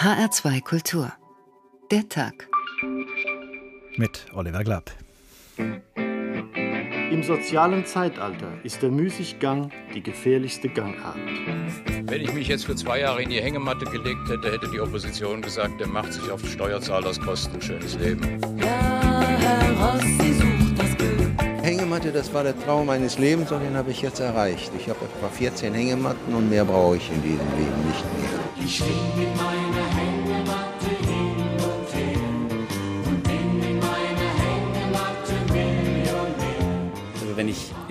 HR2 Kultur. Der Tag. Mit Oliver Glatt. Im sozialen Zeitalter ist der Müßiggang die gefährlichste Gangart. Wenn ich mich jetzt für zwei Jahre in die Hängematte gelegt hätte, hätte die Opposition gesagt, der macht sich auf Steuerzahlerskosten ein schönes Leben. Ja, Herr Rossi sucht das Glück. Hängematte, das war der Traum meines Lebens und den habe ich jetzt erreicht. Ich habe etwa 14 Hängematten und mehr brauche ich in diesem Leben nicht mehr. Ich schwing mit meiner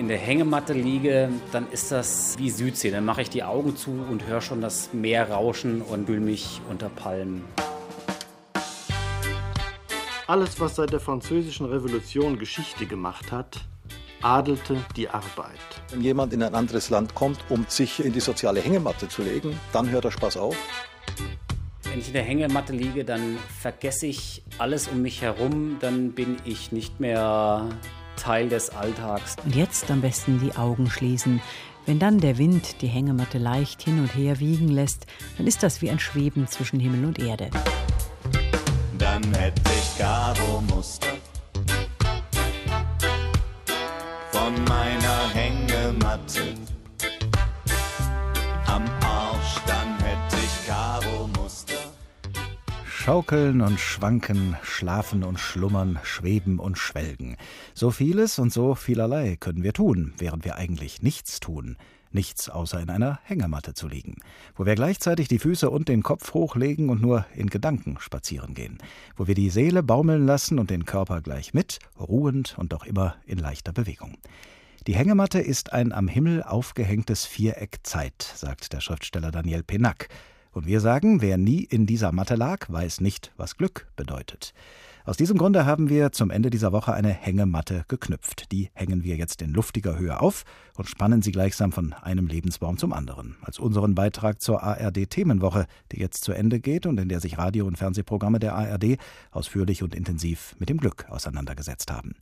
in der Hängematte liege, dann ist das wie Südsee. Dann mache ich die Augen zu und höre schon das Meer rauschen und fühle mich unter Palmen. Alles, was seit der Französischen Revolution Geschichte gemacht hat, adelte die Arbeit. Wenn jemand in ein anderes Land kommt, um sich in die soziale Hängematte zu legen, dann hört der Spaß auf. Wenn ich in der Hängematte liege, dann vergesse ich alles um mich herum. Dann bin ich nicht mehr Teil des Alltags. Und jetzt am besten die Augen schließen. Wenn dann der Wind die Hängematte leicht hin und her wiegen lässt, dann ist das wie ein Schweben zwischen Himmel und Erde. Dann hätte ich Caro Muster von meiner Hängematte. Schaukeln und schwanken, schlafen und schlummern, schweben und schwelgen. So vieles und so vielerlei können wir tun, während wir eigentlich nichts tun. Nichts außer in einer Hängematte zu liegen, wo wir gleichzeitig die Füße und den Kopf hochlegen und nur in Gedanken spazieren gehen, wo wir die Seele baumeln lassen und den Körper gleich mit, ruhend und doch immer in leichter Bewegung. Die Hängematte ist ein am Himmel aufgehängtes Viereck Zeit, sagt der Schriftsteller Daniel Penack. Und wir sagen, wer nie in dieser Matte lag, weiß nicht, was Glück bedeutet. Aus diesem Grunde haben wir zum Ende dieser Woche eine Hängematte geknüpft. Die hängen wir jetzt in luftiger Höhe auf und spannen sie gleichsam von einem Lebensbaum zum anderen. Als unseren Beitrag zur ARD Themenwoche, die jetzt zu Ende geht und in der sich Radio- und Fernsehprogramme der ARD ausführlich und intensiv mit dem Glück auseinandergesetzt haben.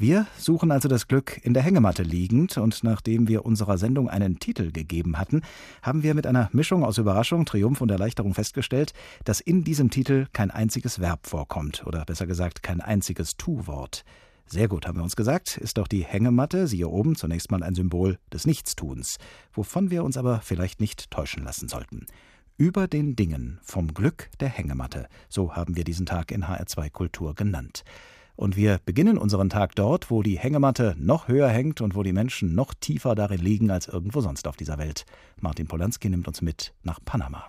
Wir suchen also das Glück in der Hängematte liegend und nachdem wir unserer Sendung einen Titel gegeben hatten, haben wir mit einer Mischung aus Überraschung, Triumph und Erleichterung festgestellt, dass in diesem Titel kein einziges Verb vorkommt oder besser gesagt kein einziges Tu-Wort. Sehr gut, haben wir uns gesagt, ist doch die Hängematte, siehe oben, zunächst mal ein Symbol des Nichtstuns, wovon wir uns aber vielleicht nicht täuschen lassen sollten. Über den Dingen vom Glück der Hängematte, so haben wir diesen Tag in HR2 Kultur genannt. Und wir beginnen unseren Tag dort, wo die Hängematte noch höher hängt und wo die Menschen noch tiefer darin liegen als irgendwo sonst auf dieser Welt. Martin Polanski nimmt uns mit nach Panama.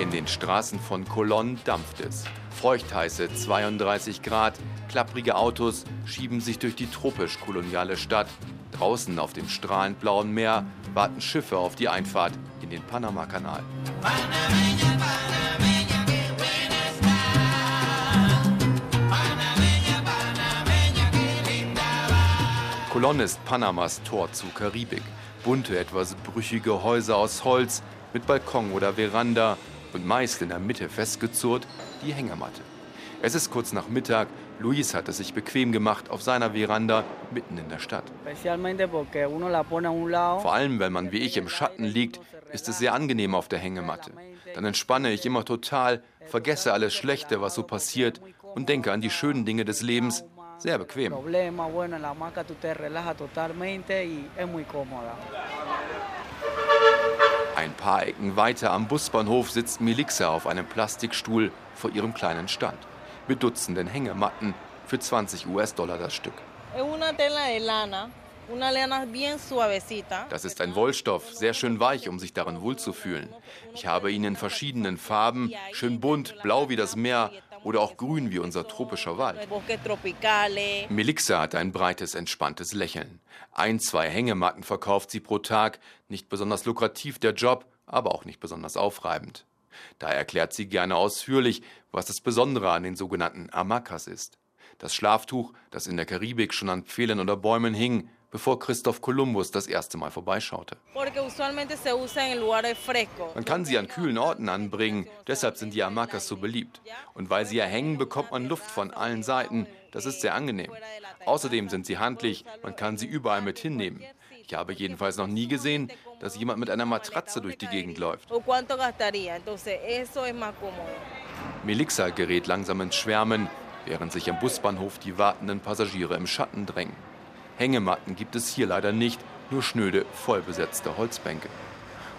In den Straßen von Colón dampft es. Feuchtheiße 32 Grad, klapprige Autos schieben sich durch die tropisch-koloniale Stadt. Draußen auf dem strahlend blauen Meer warten Schiffe auf die Einfahrt in den Panamakanal. Colón ist Panamas Tor zur Karibik. Bunte, etwas brüchige Häuser aus Holz mit Balkon oder Veranda und meist in der Mitte festgezurrt die Hängematte. Es ist kurz nach Mittag. Luis hat es sich bequem gemacht auf seiner Veranda mitten in der Stadt. Vor allem, wenn man wie ich im Schatten liegt, ist es sehr angenehm auf der Hängematte. Dann entspanne ich immer total, vergesse alles Schlechte, was so passiert und denke an die schönen Dinge des Lebens. Sehr bequem. Ein paar Ecken weiter am Busbahnhof sitzt Melixa auf einem Plastikstuhl vor ihrem kleinen Stand. Mit Dutzenden Hängematten für 20 US-Dollar das Stück. Das ist ein Wollstoff, sehr schön weich, um sich darin wohlzufühlen. Ich habe ihn in verschiedenen Farben, schön bunt, blau wie das Meer oder auch grün wie unser tropischer Wald. Melixa hat ein breites, entspanntes Lächeln. Ein, zwei Hängematten verkauft sie pro Tag. Nicht besonders lukrativ der Job, aber auch nicht besonders aufreibend. Da erklärt sie gerne ausführlich, was das Besondere an den sogenannten Amacas ist. Das Schlaftuch, das in der Karibik schon an Pfählen oder Bäumen hing, bevor Christoph Kolumbus das erste Mal vorbeischaute. Man kann sie an kühlen Orten anbringen, deshalb sind die Hamacas so beliebt. Und weil sie ja hängen, bekommt man Luft von allen Seiten. Das ist sehr angenehm. Außerdem sind sie handlich, man kann sie überall mit hinnehmen. Ich habe jedenfalls noch nie gesehen, dass jemand mit einer Matratze durch die Gegend läuft. Melixa gerät langsam ins Schwärmen, während sich am Busbahnhof die wartenden Passagiere im Schatten drängen. Hängematten gibt es hier leider nicht, nur schnöde, vollbesetzte Holzbänke.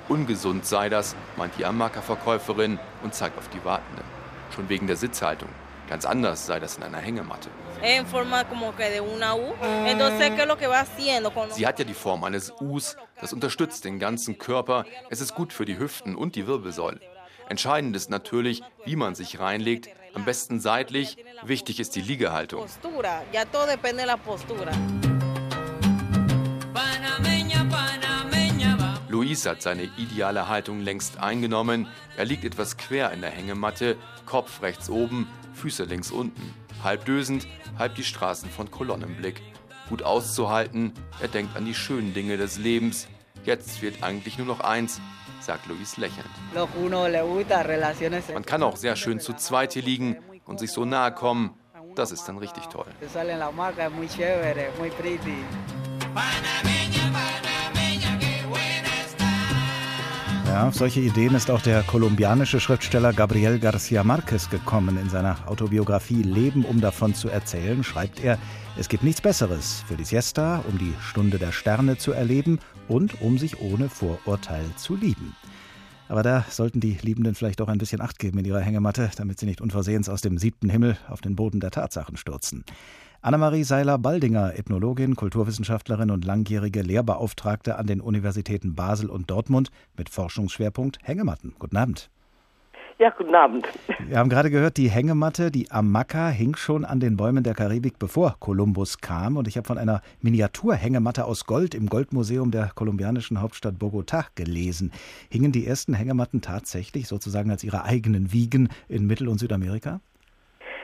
Ungesund sei das, meint die Amaka-Verkäuferin und zeigt auf die Wartenden. Schon wegen der Sitzhaltung. Ganz anders sei das in einer Hängematte. Sie hat ja die Form eines Us, das unterstützt den ganzen Körper. Es ist gut für die Hüften und die Wirbelsäule. Entscheidend ist natürlich, wie man sich reinlegt. Am besten seitlich. Wichtig ist die Liegehaltung. Luis hat seine ideale Haltung längst eingenommen. Er liegt etwas quer in der Hängematte, Kopf rechts oben, Füße links unten. Halb dösend, halb die Straßen von Kolonnenblick. Gut auszuhalten, er denkt an die schönen Dinge des Lebens. Jetzt fehlt eigentlich nur noch eins, sagt Luis lächelnd. Man kann auch sehr schön zu zweit hier liegen und sich so nahe kommen. Das ist dann richtig toll. Ja, auf solche Ideen ist auch der kolumbianische Schriftsteller Gabriel García Márquez gekommen. In seiner Autobiografie Leben, um davon zu erzählen, schreibt er, es gibt nichts Besseres für die Siesta, um die Stunde der Sterne zu erleben und um sich ohne Vorurteil zu lieben. Aber da sollten die Liebenden vielleicht auch ein bisschen Acht geben in ihrer Hängematte, damit sie nicht unversehens aus dem siebten Himmel auf den Boden der Tatsachen stürzen. Annemarie Seiler-Baldinger, Ethnologin, Kulturwissenschaftlerin und langjährige Lehrbeauftragte an den Universitäten Basel und Dortmund mit Forschungsschwerpunkt Hängematten. Guten Abend. Ja, guten Abend. Wir haben gerade gehört, die Hängematte, die Amaka, hing schon an den Bäumen der Karibik, bevor Kolumbus kam. Und ich habe von einer Miniaturhängematte aus Gold im Goldmuseum der kolumbianischen Hauptstadt Bogotá gelesen. Hingen die ersten Hängematten tatsächlich sozusagen als ihre eigenen Wiegen in Mittel- und Südamerika?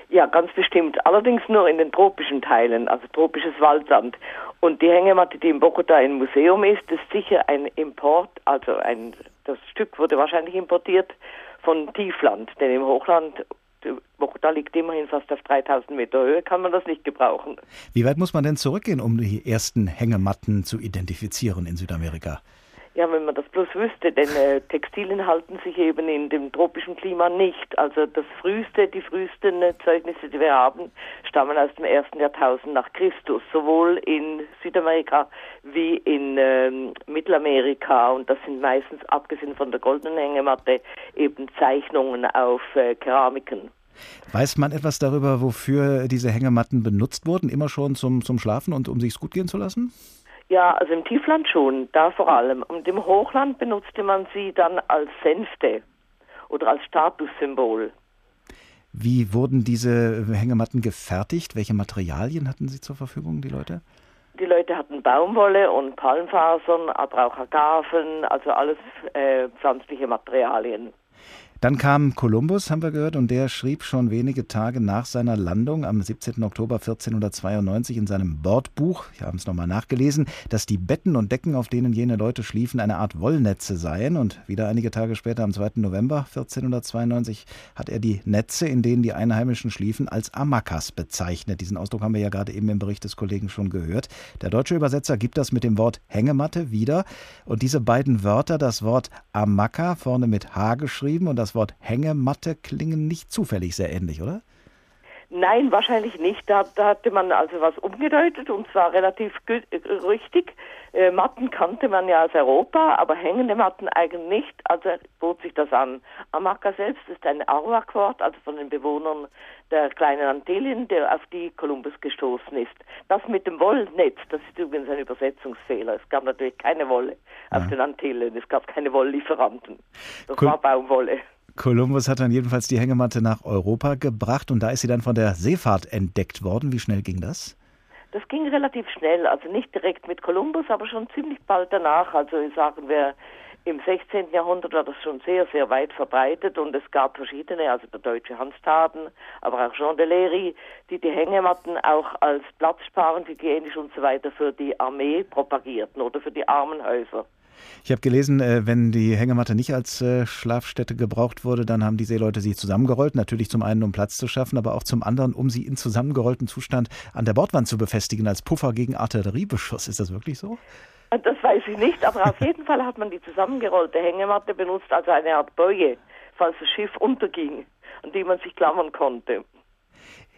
Ja, ganz bestimmt. Allerdings nur in den tropischen Teilen, also tropisches Waldland. Und die Hängematte, die in Bogota im Museum ist, ist sicher ein Import, also ein, das Stück wurde wahrscheinlich importiert von Tiefland, denn im Hochland, Bogota liegt immerhin fast auf 3000 Meter Höhe, kann man das nicht gebrauchen. Wie weit muss man denn zurückgehen, um die ersten Hängematten zu identifizieren in Südamerika? Ja, wenn man das bloß wüsste, denn äh, Textilien halten sich eben in dem tropischen Klima nicht. Also das früheste, die frühesten äh, Zeugnisse, die wir haben, stammen aus dem ersten Jahrtausend nach Christus, sowohl in Südamerika wie in äh, Mittelamerika. Und das sind meistens, abgesehen von der goldenen Hängematte, eben Zeichnungen auf äh, Keramiken. Weiß man etwas darüber, wofür diese Hängematten benutzt wurden? Immer schon zum, zum Schlafen und um sich's gut gehen zu lassen? Ja, also im Tiefland schon, da vor allem. Und im Hochland benutzte man sie dann als Sänfte oder als Statussymbol. Wie wurden diese Hängematten gefertigt? Welche Materialien hatten sie zur Verfügung, die Leute? Die Leute hatten Baumwolle und Palmfasern, aber auch Agaven, also alles äh, pflanzliche Materialien. Dann kam Kolumbus, haben wir gehört, und der schrieb schon wenige Tage nach seiner Landung am 17. Oktober 1492 in seinem Bordbuch, ich habe es nochmal nachgelesen, dass die Betten und Decken, auf denen jene Leute schliefen, eine Art Wollnetze seien. Und wieder einige Tage später, am 2. November 1492, hat er die Netze, in denen die Einheimischen schliefen, als Amakas bezeichnet. Diesen Ausdruck haben wir ja gerade eben im Bericht des Kollegen schon gehört. Der deutsche Übersetzer gibt das mit dem Wort Hängematte wieder. Und diese beiden Wörter, das Wort Amaka, vorne mit H geschrieben und das das Wort Hängematte klingen nicht zufällig sehr ähnlich, oder? Nein, wahrscheinlich nicht. Da, da hatte man also was umgedeutet und zwar relativ richtig. Äh, Matten kannte man ja aus Europa, aber hängende Matten eigentlich nicht, also bot sich das an. Amaka selbst ist ein Arawak-Wort, also von den Bewohnern der kleinen Antillen, der auf die Kolumbus gestoßen ist. Das mit dem Wollnetz, das ist übrigens ein Übersetzungsfehler. Es gab natürlich keine Wolle ja. auf den Antillen, es gab keine Wolllieferanten. Das cool. war Baumwolle. Kolumbus hat dann jedenfalls die Hängematte nach Europa gebracht und da ist sie dann von der Seefahrt entdeckt worden. Wie schnell ging das? Das ging relativ schnell, also nicht direkt mit Kolumbus, aber schon ziemlich bald danach. Also sagen wir, im 16. Jahrhundert war das schon sehr, sehr weit verbreitet und es gab verschiedene, also der deutsche Hans Taden, aber auch Jean de Lery, die die Hängematten auch als platzsparend, hygienisch und so weiter für die Armee propagierten oder für die Armenhäuser. Ich habe gelesen, äh, wenn die Hängematte nicht als äh, Schlafstätte gebraucht wurde, dann haben die Seeleute sie zusammengerollt. Natürlich zum einen, um Platz zu schaffen, aber auch zum anderen, um sie in zusammengerolltem Zustand an der Bordwand zu befestigen, als Puffer gegen Artilleriebeschuss. Ist das wirklich so? Das weiß ich nicht, aber auf jeden Fall hat man die zusammengerollte Hängematte benutzt, also eine Art Boje, falls das Schiff unterging, an die man sich klammern konnte.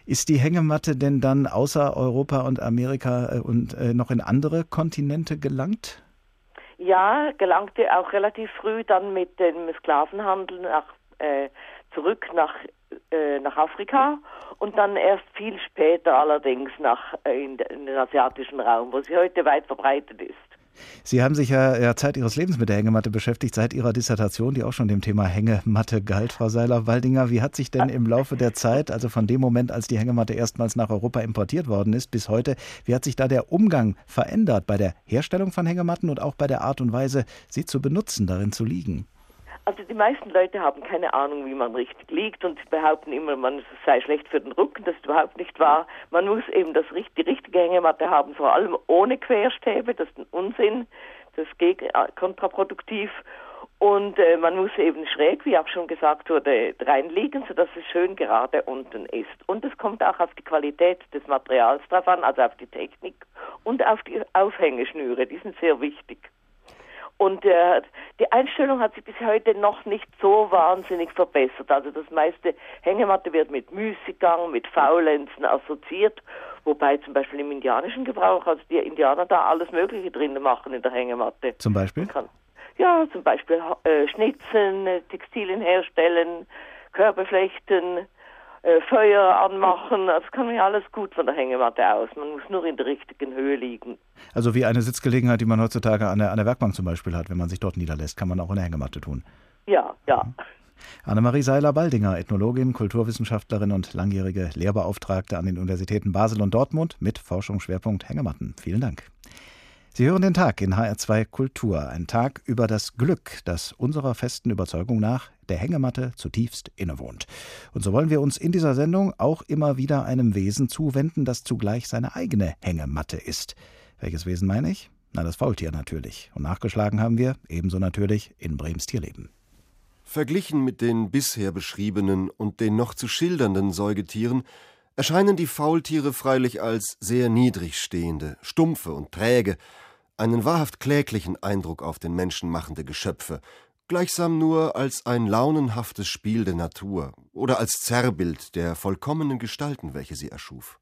Ist die Hängematte denn dann außer Europa und Amerika äh, und äh, noch in andere Kontinente gelangt? Ja, gelangte auch relativ früh dann mit dem Sklavenhandel nach, äh, zurück nach, äh, nach Afrika und dann erst viel später allerdings nach, äh, in, in den asiatischen Raum, wo sie heute weit verbreitet ist. Sie haben sich ja, ja Zeit Ihres Lebens mit der Hängematte beschäftigt, seit Ihrer Dissertation, die auch schon dem Thema Hängematte galt, Frau Seiler-Waldinger. Wie hat sich denn im Laufe der Zeit, also von dem Moment, als die Hängematte erstmals nach Europa importiert worden ist, bis heute, wie hat sich da der Umgang verändert bei der Herstellung von Hängematten und auch bei der Art und Weise, sie zu benutzen, darin zu liegen? Also die meisten Leute haben keine Ahnung, wie man richtig liegt und behaupten immer, man sei schlecht für den Rücken. Das ist überhaupt nicht wahr. Man muss eben das, die richtige Hängematte haben, vor allem ohne Querstäbe. Das ist ein Unsinn. Das ist äh, kontraproduktiv. Und äh, man muss eben schräg, wie auch schon gesagt wurde, reinliegen, sodass es schön gerade unten ist. Und es kommt auch auf die Qualität des Materials drauf an, also auf die Technik und auf die Aufhängeschnüre. Die sind sehr wichtig. Und äh, die Einstellung hat sich bis heute noch nicht so wahnsinnig verbessert. Also das meiste Hängematte wird mit Müßiggang, mit Faulenzen assoziiert, wobei zum Beispiel im indianischen Gebrauch, also die Indianer da alles Mögliche drin machen in der Hängematte. Zum Beispiel? Kann, ja, zum Beispiel äh, Schnitzen, äh, Textilien herstellen, Körper flechten, äh, Feuer anmachen. Das kann man ja alles gut von der Hängematte aus. Man muss nur in der richtigen Höhe liegen. Also wie eine Sitzgelegenheit, die man heutzutage an der, an der Werkbank zum Beispiel hat, wenn man sich dort niederlässt, kann man auch in der Hängematte tun. Ja, ja. Annemarie Seiler-Baldinger, Ethnologin, Kulturwissenschaftlerin und langjährige Lehrbeauftragte an den Universitäten Basel und Dortmund mit Forschungsschwerpunkt Hängematten. Vielen Dank. Sie hören den Tag in HR2 Kultur, ein Tag über das Glück, das unserer festen Überzeugung nach der Hängematte zutiefst innewohnt. Und so wollen wir uns in dieser Sendung auch immer wieder einem Wesen zuwenden, das zugleich seine eigene Hängematte ist. Welches Wesen meine ich? Na, das Faultier natürlich. Und nachgeschlagen haben wir, ebenso natürlich, in Brems Tierleben. Verglichen mit den bisher beschriebenen und den noch zu schildernden Säugetieren erscheinen die Faultiere freilich als sehr niedrig stehende, stumpfe und träge, einen wahrhaft kläglichen Eindruck auf den Menschen machende Geschöpfe, gleichsam nur als ein launenhaftes Spiel der Natur oder als Zerrbild der vollkommenen Gestalten, welche sie erschuf.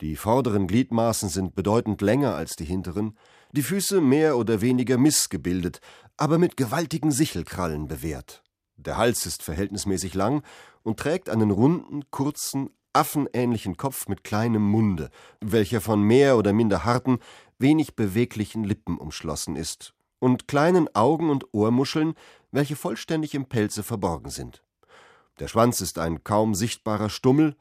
Die vorderen Gliedmaßen sind bedeutend länger als die hinteren, die Füße mehr oder weniger missgebildet, aber mit gewaltigen Sichelkrallen bewehrt. Der Hals ist verhältnismäßig lang und trägt einen runden, kurzen, affenähnlichen Kopf mit kleinem Munde, welcher von mehr oder minder harten, wenig beweglichen Lippen umschlossen ist, und kleinen Augen und Ohrmuscheln, welche vollständig im Pelze verborgen sind. Der Schwanz ist ein kaum sichtbarer Stummel,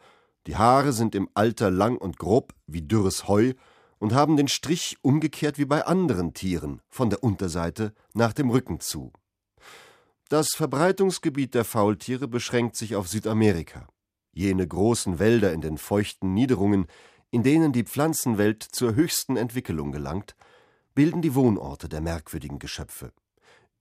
die Haare sind im Alter lang und grob wie dürres Heu und haben den Strich umgekehrt wie bei anderen Tieren, von der Unterseite nach dem Rücken zu. Das Verbreitungsgebiet der Faultiere beschränkt sich auf Südamerika, jene großen Wälder in den feuchten Niederungen, in denen die Pflanzenwelt zur höchsten Entwickelung gelangt, bilden die Wohnorte der merkwürdigen Geschöpfe.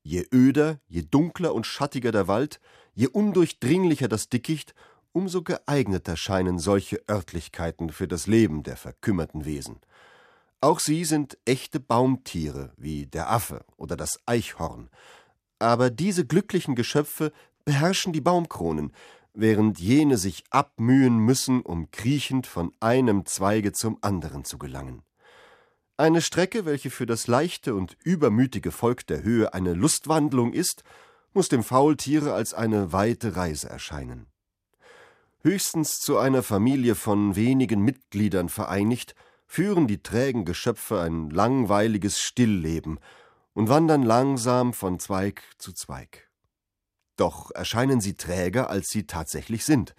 Je öder, je dunkler und schattiger der Wald, je undurchdringlicher das Dickicht, umso geeigneter scheinen solche Örtlichkeiten für das Leben der verkümmerten Wesen. Auch sie sind echte Baumtiere, wie der Affe oder das Eichhorn. Aber diese glücklichen Geschöpfe beherrschen die Baumkronen, während jene sich abmühen müssen, um kriechend von einem Zweige zum anderen zu gelangen. Eine Strecke, welche für das leichte und übermütige Volk der Höhe eine Lustwandlung ist, muss dem Faultiere als eine weite Reise erscheinen. Höchstens zu einer Familie von wenigen Mitgliedern vereinigt, führen die trägen Geschöpfe ein langweiliges Stillleben und wandern langsam von Zweig zu Zweig. Doch erscheinen sie träger, als sie tatsächlich sind.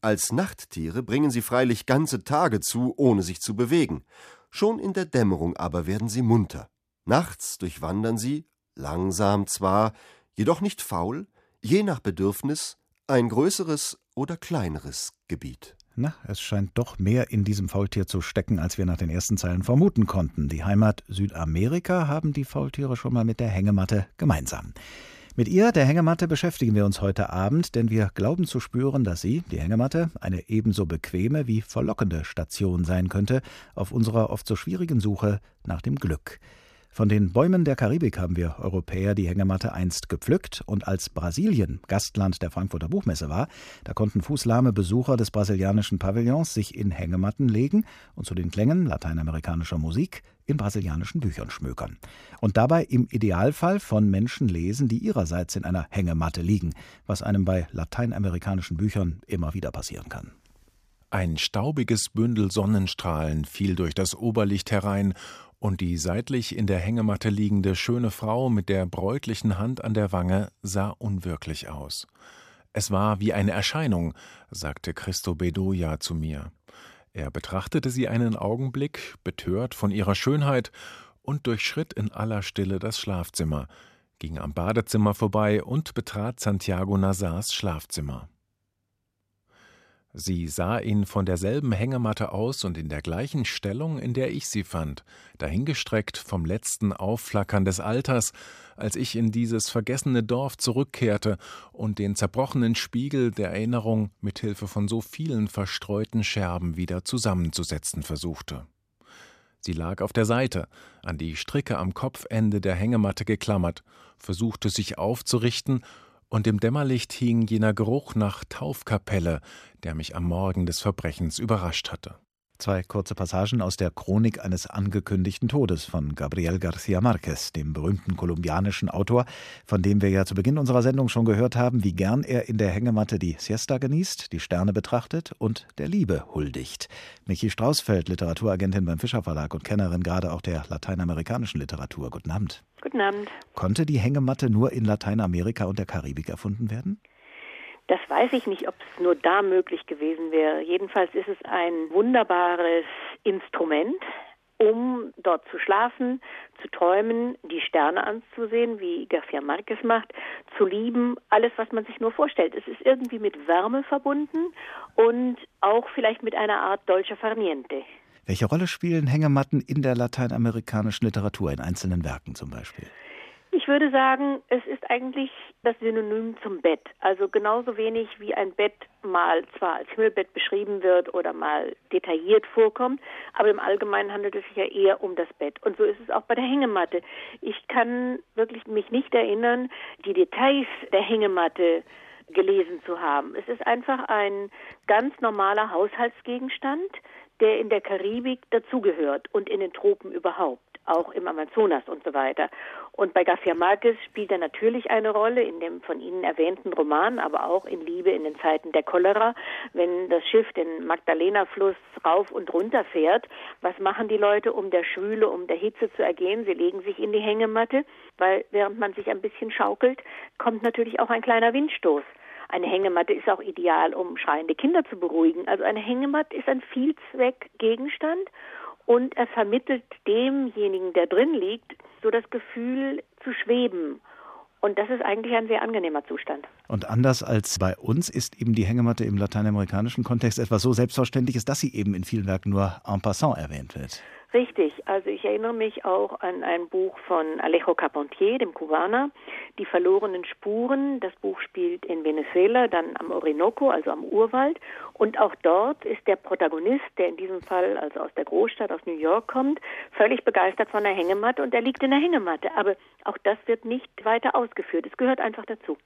Als Nachttiere bringen sie freilich ganze Tage zu, ohne sich zu bewegen. Schon in der Dämmerung aber werden sie munter. Nachts durchwandern sie, langsam zwar, jedoch nicht faul, je nach Bedürfnis, ein größeres oder kleineres Gebiet. Na, es scheint doch mehr in diesem Faultier zu stecken, als wir nach den ersten Zeilen vermuten konnten. Die Heimat Südamerika haben die Faultiere schon mal mit der Hängematte gemeinsam. Mit ihr, der Hängematte, beschäftigen wir uns heute Abend, denn wir glauben zu spüren, dass sie, die Hängematte, eine ebenso bequeme wie verlockende Station sein könnte auf unserer oft so schwierigen Suche nach dem Glück. Von den Bäumen der Karibik haben wir Europäer die Hängematte einst gepflückt und als Brasilien Gastland der Frankfurter Buchmesse war, da konnten fußlahme Besucher des brasilianischen Pavillons sich in Hängematten legen und zu den Klängen lateinamerikanischer Musik in brasilianischen Büchern schmökern. Und dabei im Idealfall von Menschen lesen, die ihrerseits in einer Hängematte liegen, was einem bei lateinamerikanischen Büchern immer wieder passieren kann. Ein staubiges Bündel Sonnenstrahlen fiel durch das Oberlicht herein und die seitlich in der Hängematte liegende schöne Frau mit der bräutlichen Hand an der Wange sah unwirklich aus. Es war wie eine Erscheinung, sagte Christo Bedoya zu mir. Er betrachtete sie einen Augenblick, betört von ihrer Schönheit, und durchschritt in aller Stille das Schlafzimmer, ging am Badezimmer vorbei und betrat Santiago Nazars Schlafzimmer. Sie sah ihn von derselben Hängematte aus und in der gleichen Stellung, in der ich sie fand, dahingestreckt vom letzten Aufflackern des Alters, als ich in dieses vergessene Dorf zurückkehrte und den zerbrochenen Spiegel der Erinnerung mit Hilfe von so vielen verstreuten Scherben wieder zusammenzusetzen versuchte. Sie lag auf der Seite, an die Stricke am Kopfende der Hängematte geklammert, versuchte sich aufzurichten und im Dämmerlicht hing jener Geruch nach Taufkapelle, der mich am Morgen des Verbrechens überrascht hatte. Zwei kurze Passagen aus der Chronik eines angekündigten Todes von Gabriel García Márquez, dem berühmten kolumbianischen Autor, von dem wir ja zu Beginn unserer Sendung schon gehört haben, wie gern er in der Hängematte die Siesta genießt, die Sterne betrachtet und der Liebe huldigt. Michi Strausfeld, Literaturagentin beim Fischer Verlag und Kennerin gerade auch der lateinamerikanischen Literatur. Guten Abend. Guten Abend. Konnte die Hängematte nur in Lateinamerika und der Karibik erfunden werden? Das weiß ich nicht, ob es nur da möglich gewesen wäre. Jedenfalls ist es ein wunderbares Instrument, um dort zu schlafen, zu träumen, die Sterne anzusehen, wie Garcia Marquez macht, zu lieben, alles, was man sich nur vorstellt. Es ist irgendwie mit Wärme verbunden und auch vielleicht mit einer Art Dolce Farniente. Welche Rolle spielen Hängematten in der lateinamerikanischen Literatur, in einzelnen Werken zum Beispiel? Ich würde sagen, es ist eigentlich das Synonym zum Bett. Also genauso wenig wie ein Bett mal zwar als Himmelbett beschrieben wird oder mal detailliert vorkommt, aber im Allgemeinen handelt es sich ja eher um das Bett. Und so ist es auch bei der Hängematte. Ich kann wirklich mich nicht erinnern, die Details der Hängematte gelesen zu haben. Es ist einfach ein ganz normaler Haushaltsgegenstand, der in der Karibik dazugehört und in den Tropen überhaupt auch im Amazonas und so weiter. Und bei Garcia Marquez spielt er natürlich eine Rolle in dem von Ihnen erwähnten Roman, aber auch in Liebe in den Zeiten der Cholera. Wenn das Schiff den Magdalena-Fluss rauf und runter fährt, was machen die Leute, um der Schwüle, um der Hitze zu ergehen? Sie legen sich in die Hängematte, weil während man sich ein bisschen schaukelt, kommt natürlich auch ein kleiner Windstoß. Eine Hängematte ist auch ideal, um schreiende Kinder zu beruhigen. Also eine Hängematte ist ein Vielzweckgegenstand und er vermittelt demjenigen, der drin liegt, so das Gefühl zu schweben. Und das ist eigentlich ein sehr angenehmer Zustand. Und anders als bei uns ist eben die Hängematte im lateinamerikanischen Kontext etwas so Selbstverständliches, dass sie eben in vielen Werken nur en passant erwähnt wird. Richtig, also ich erinnere mich auch an ein Buch von Alejo Carpentier, dem Kubaner, Die verlorenen Spuren. Das Buch spielt in Venezuela, dann am Orinoco, also am Urwald. Und auch dort ist der Protagonist, der in diesem Fall also aus der Großstadt, aus New York kommt, völlig begeistert von der Hängematte und er liegt in der Hängematte. Aber auch das wird nicht weiter ausgeführt. Es gehört einfach dazu.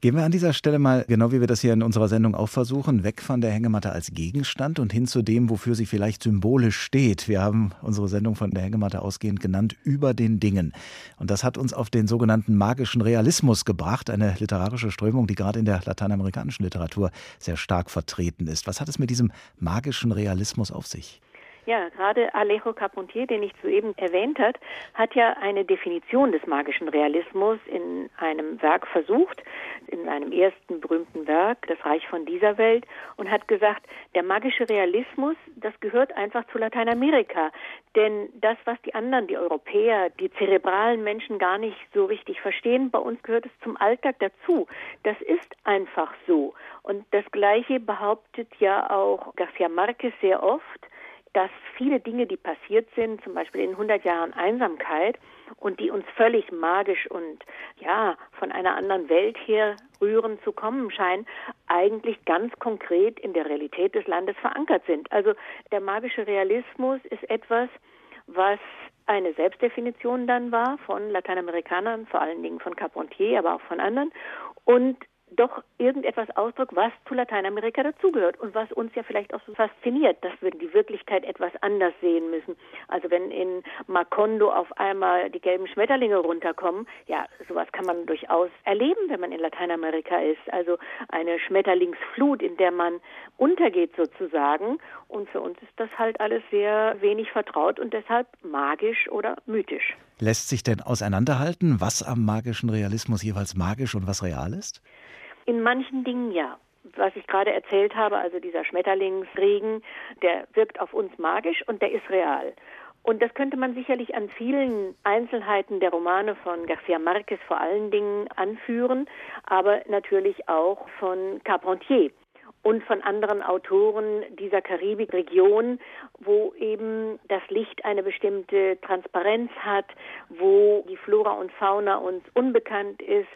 Gehen wir an dieser Stelle mal, genau wie wir das hier in unserer Sendung auch versuchen, weg von der Hängematte als Gegenstand und hin zu dem, wofür sie vielleicht symbolisch steht. Wir haben uns unsere Sendung von der Hängematte ausgehend genannt, über den Dingen. Und das hat uns auf den sogenannten magischen Realismus gebracht, eine literarische Strömung, die gerade in der lateinamerikanischen Literatur sehr stark vertreten ist. Was hat es mit diesem magischen Realismus auf sich? Ja, gerade Alejo Carpentier, den ich soeben erwähnt hat, hat ja eine Definition des magischen Realismus in einem Werk versucht, in einem ersten berühmten Werk, Das Reich von dieser Welt, und hat gesagt, der magische Realismus, das gehört einfach zu Lateinamerika. Denn das, was die anderen, die Europäer, die zerebralen Menschen gar nicht so richtig verstehen, bei uns gehört es zum Alltag dazu. Das ist einfach so. Und das Gleiche behauptet ja auch Garcia Marquez sehr oft dass viele Dinge, die passiert sind, zum Beispiel in 100 Jahren Einsamkeit und die uns völlig magisch und ja von einer anderen Welt her rühren zu kommen scheinen, eigentlich ganz konkret in der Realität des Landes verankert sind. Also der magische Realismus ist etwas, was eine Selbstdefinition dann war von Lateinamerikanern, vor allen Dingen von Carpentier, aber auch von anderen. Und doch irgendetwas ausdrückt, was zu Lateinamerika dazugehört und was uns ja vielleicht auch so fasziniert, dass wir die Wirklichkeit etwas anders sehen müssen. Also wenn in Macondo auf einmal die gelben Schmetterlinge runterkommen, ja, sowas kann man durchaus erleben, wenn man in Lateinamerika ist. Also eine Schmetterlingsflut, in der man untergeht sozusagen. Und für uns ist das halt alles sehr wenig vertraut und deshalb magisch oder mythisch. Lässt sich denn auseinanderhalten, was am magischen Realismus jeweils magisch und was real ist? In manchen Dingen ja. Was ich gerade erzählt habe, also dieser Schmetterlingsregen, der wirkt auf uns magisch und der ist real. Und das könnte man sicherlich an vielen Einzelheiten der Romane von Garcia Marquez vor allen Dingen anführen, aber natürlich auch von Carpentier und von anderen Autoren dieser Karibikregion, wo eben das Licht eine bestimmte Transparenz hat, wo die Flora und Fauna uns unbekannt ist,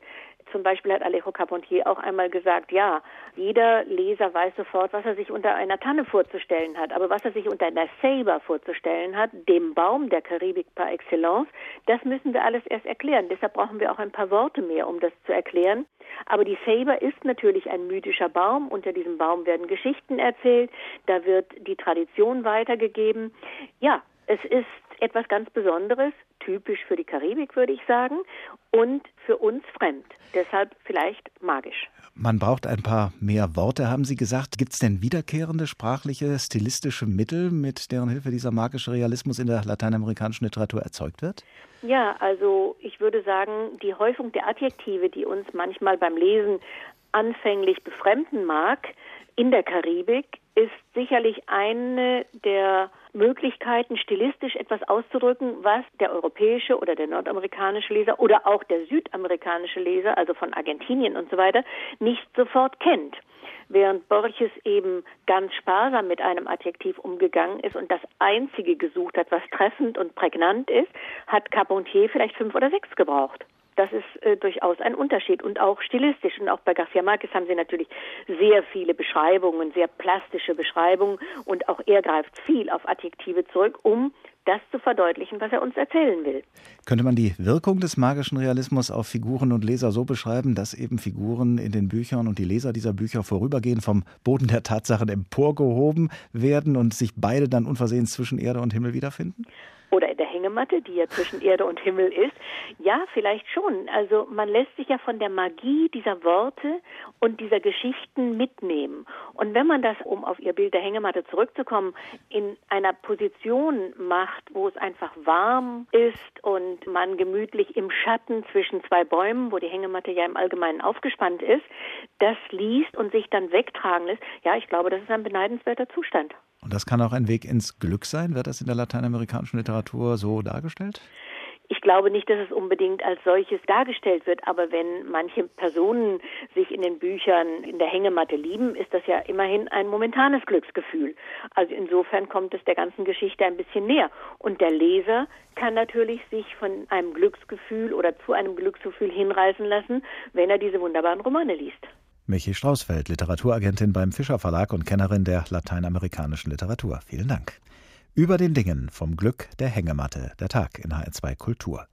zum Beispiel hat Alejo Carpentier auch einmal gesagt, ja, jeder Leser weiß sofort, was er sich unter einer Tanne vorzustellen hat. Aber was er sich unter einer Saber vorzustellen hat, dem Baum der Karibik par excellence, das müssen wir alles erst erklären. Deshalb brauchen wir auch ein paar Worte mehr, um das zu erklären. Aber die Saber ist natürlich ein mythischer Baum. Unter diesem Baum werden Geschichten erzählt. Da wird die Tradition weitergegeben. Ja, es ist etwas ganz Besonderes, typisch für die Karibik, würde ich sagen, und für uns fremd. Deshalb vielleicht magisch. Man braucht ein paar mehr Worte, haben Sie gesagt. Gibt es denn wiederkehrende sprachliche, stilistische Mittel, mit deren Hilfe dieser magische Realismus in der lateinamerikanischen Literatur erzeugt wird? Ja, also ich würde sagen, die Häufung der Adjektive, die uns manchmal beim Lesen anfänglich befremden mag, in der Karibik ist sicherlich eine der Möglichkeiten, stilistisch etwas auszudrücken, was der europäische oder der nordamerikanische Leser oder auch der südamerikanische Leser, also von Argentinien und so weiter, nicht sofort kennt. Während Borges eben ganz sparsam mit einem Adjektiv umgegangen ist und das einzige gesucht hat, was treffend und prägnant ist, hat Carpentier vielleicht fünf oder sechs gebraucht. Das ist äh, durchaus ein Unterschied und auch stilistisch. Und auch bei Garcia Marquez haben sie natürlich sehr viele Beschreibungen, sehr plastische Beschreibungen und auch er greift viel auf Adjektive zurück, um das zu verdeutlichen, was er uns erzählen will. Könnte man die Wirkung des magischen Realismus auf Figuren und Leser so beschreiben, dass eben Figuren in den Büchern und die Leser dieser Bücher vorübergehend vom Boden der Tatsachen emporgehoben werden und sich beide dann unversehens zwischen Erde und Himmel wiederfinden? Oder in der Hängematte, die ja zwischen Erde und Himmel ist. Ja, vielleicht schon. Also man lässt sich ja von der Magie dieser Worte und dieser Geschichten mitnehmen. Und wenn man das, um auf Ihr Bild der Hängematte zurückzukommen, in einer Position macht, wo es einfach warm ist und man gemütlich im Schatten zwischen zwei Bäumen, wo die Hängematte ja im Allgemeinen aufgespannt ist, das liest und sich dann wegtragen lässt, ja, ich glaube, das ist ein beneidenswerter Zustand. Und das kann auch ein Weg ins Glück sein. Wird das in der lateinamerikanischen Literatur so dargestellt? Ich glaube nicht, dass es unbedingt als solches dargestellt wird, aber wenn manche Personen sich in den Büchern in der Hängematte lieben, ist das ja immerhin ein momentanes Glücksgefühl. Also insofern kommt es der ganzen Geschichte ein bisschen näher. Und der Leser kann natürlich sich von einem Glücksgefühl oder zu einem Glücksgefühl hinreißen lassen, wenn er diese wunderbaren Romane liest. Michi Straußfeld, Literaturagentin beim Fischer Verlag und Kennerin der lateinamerikanischen Literatur. Vielen Dank. Über den Dingen vom Glück der Hängematte, der Tag in HR2 Kultur.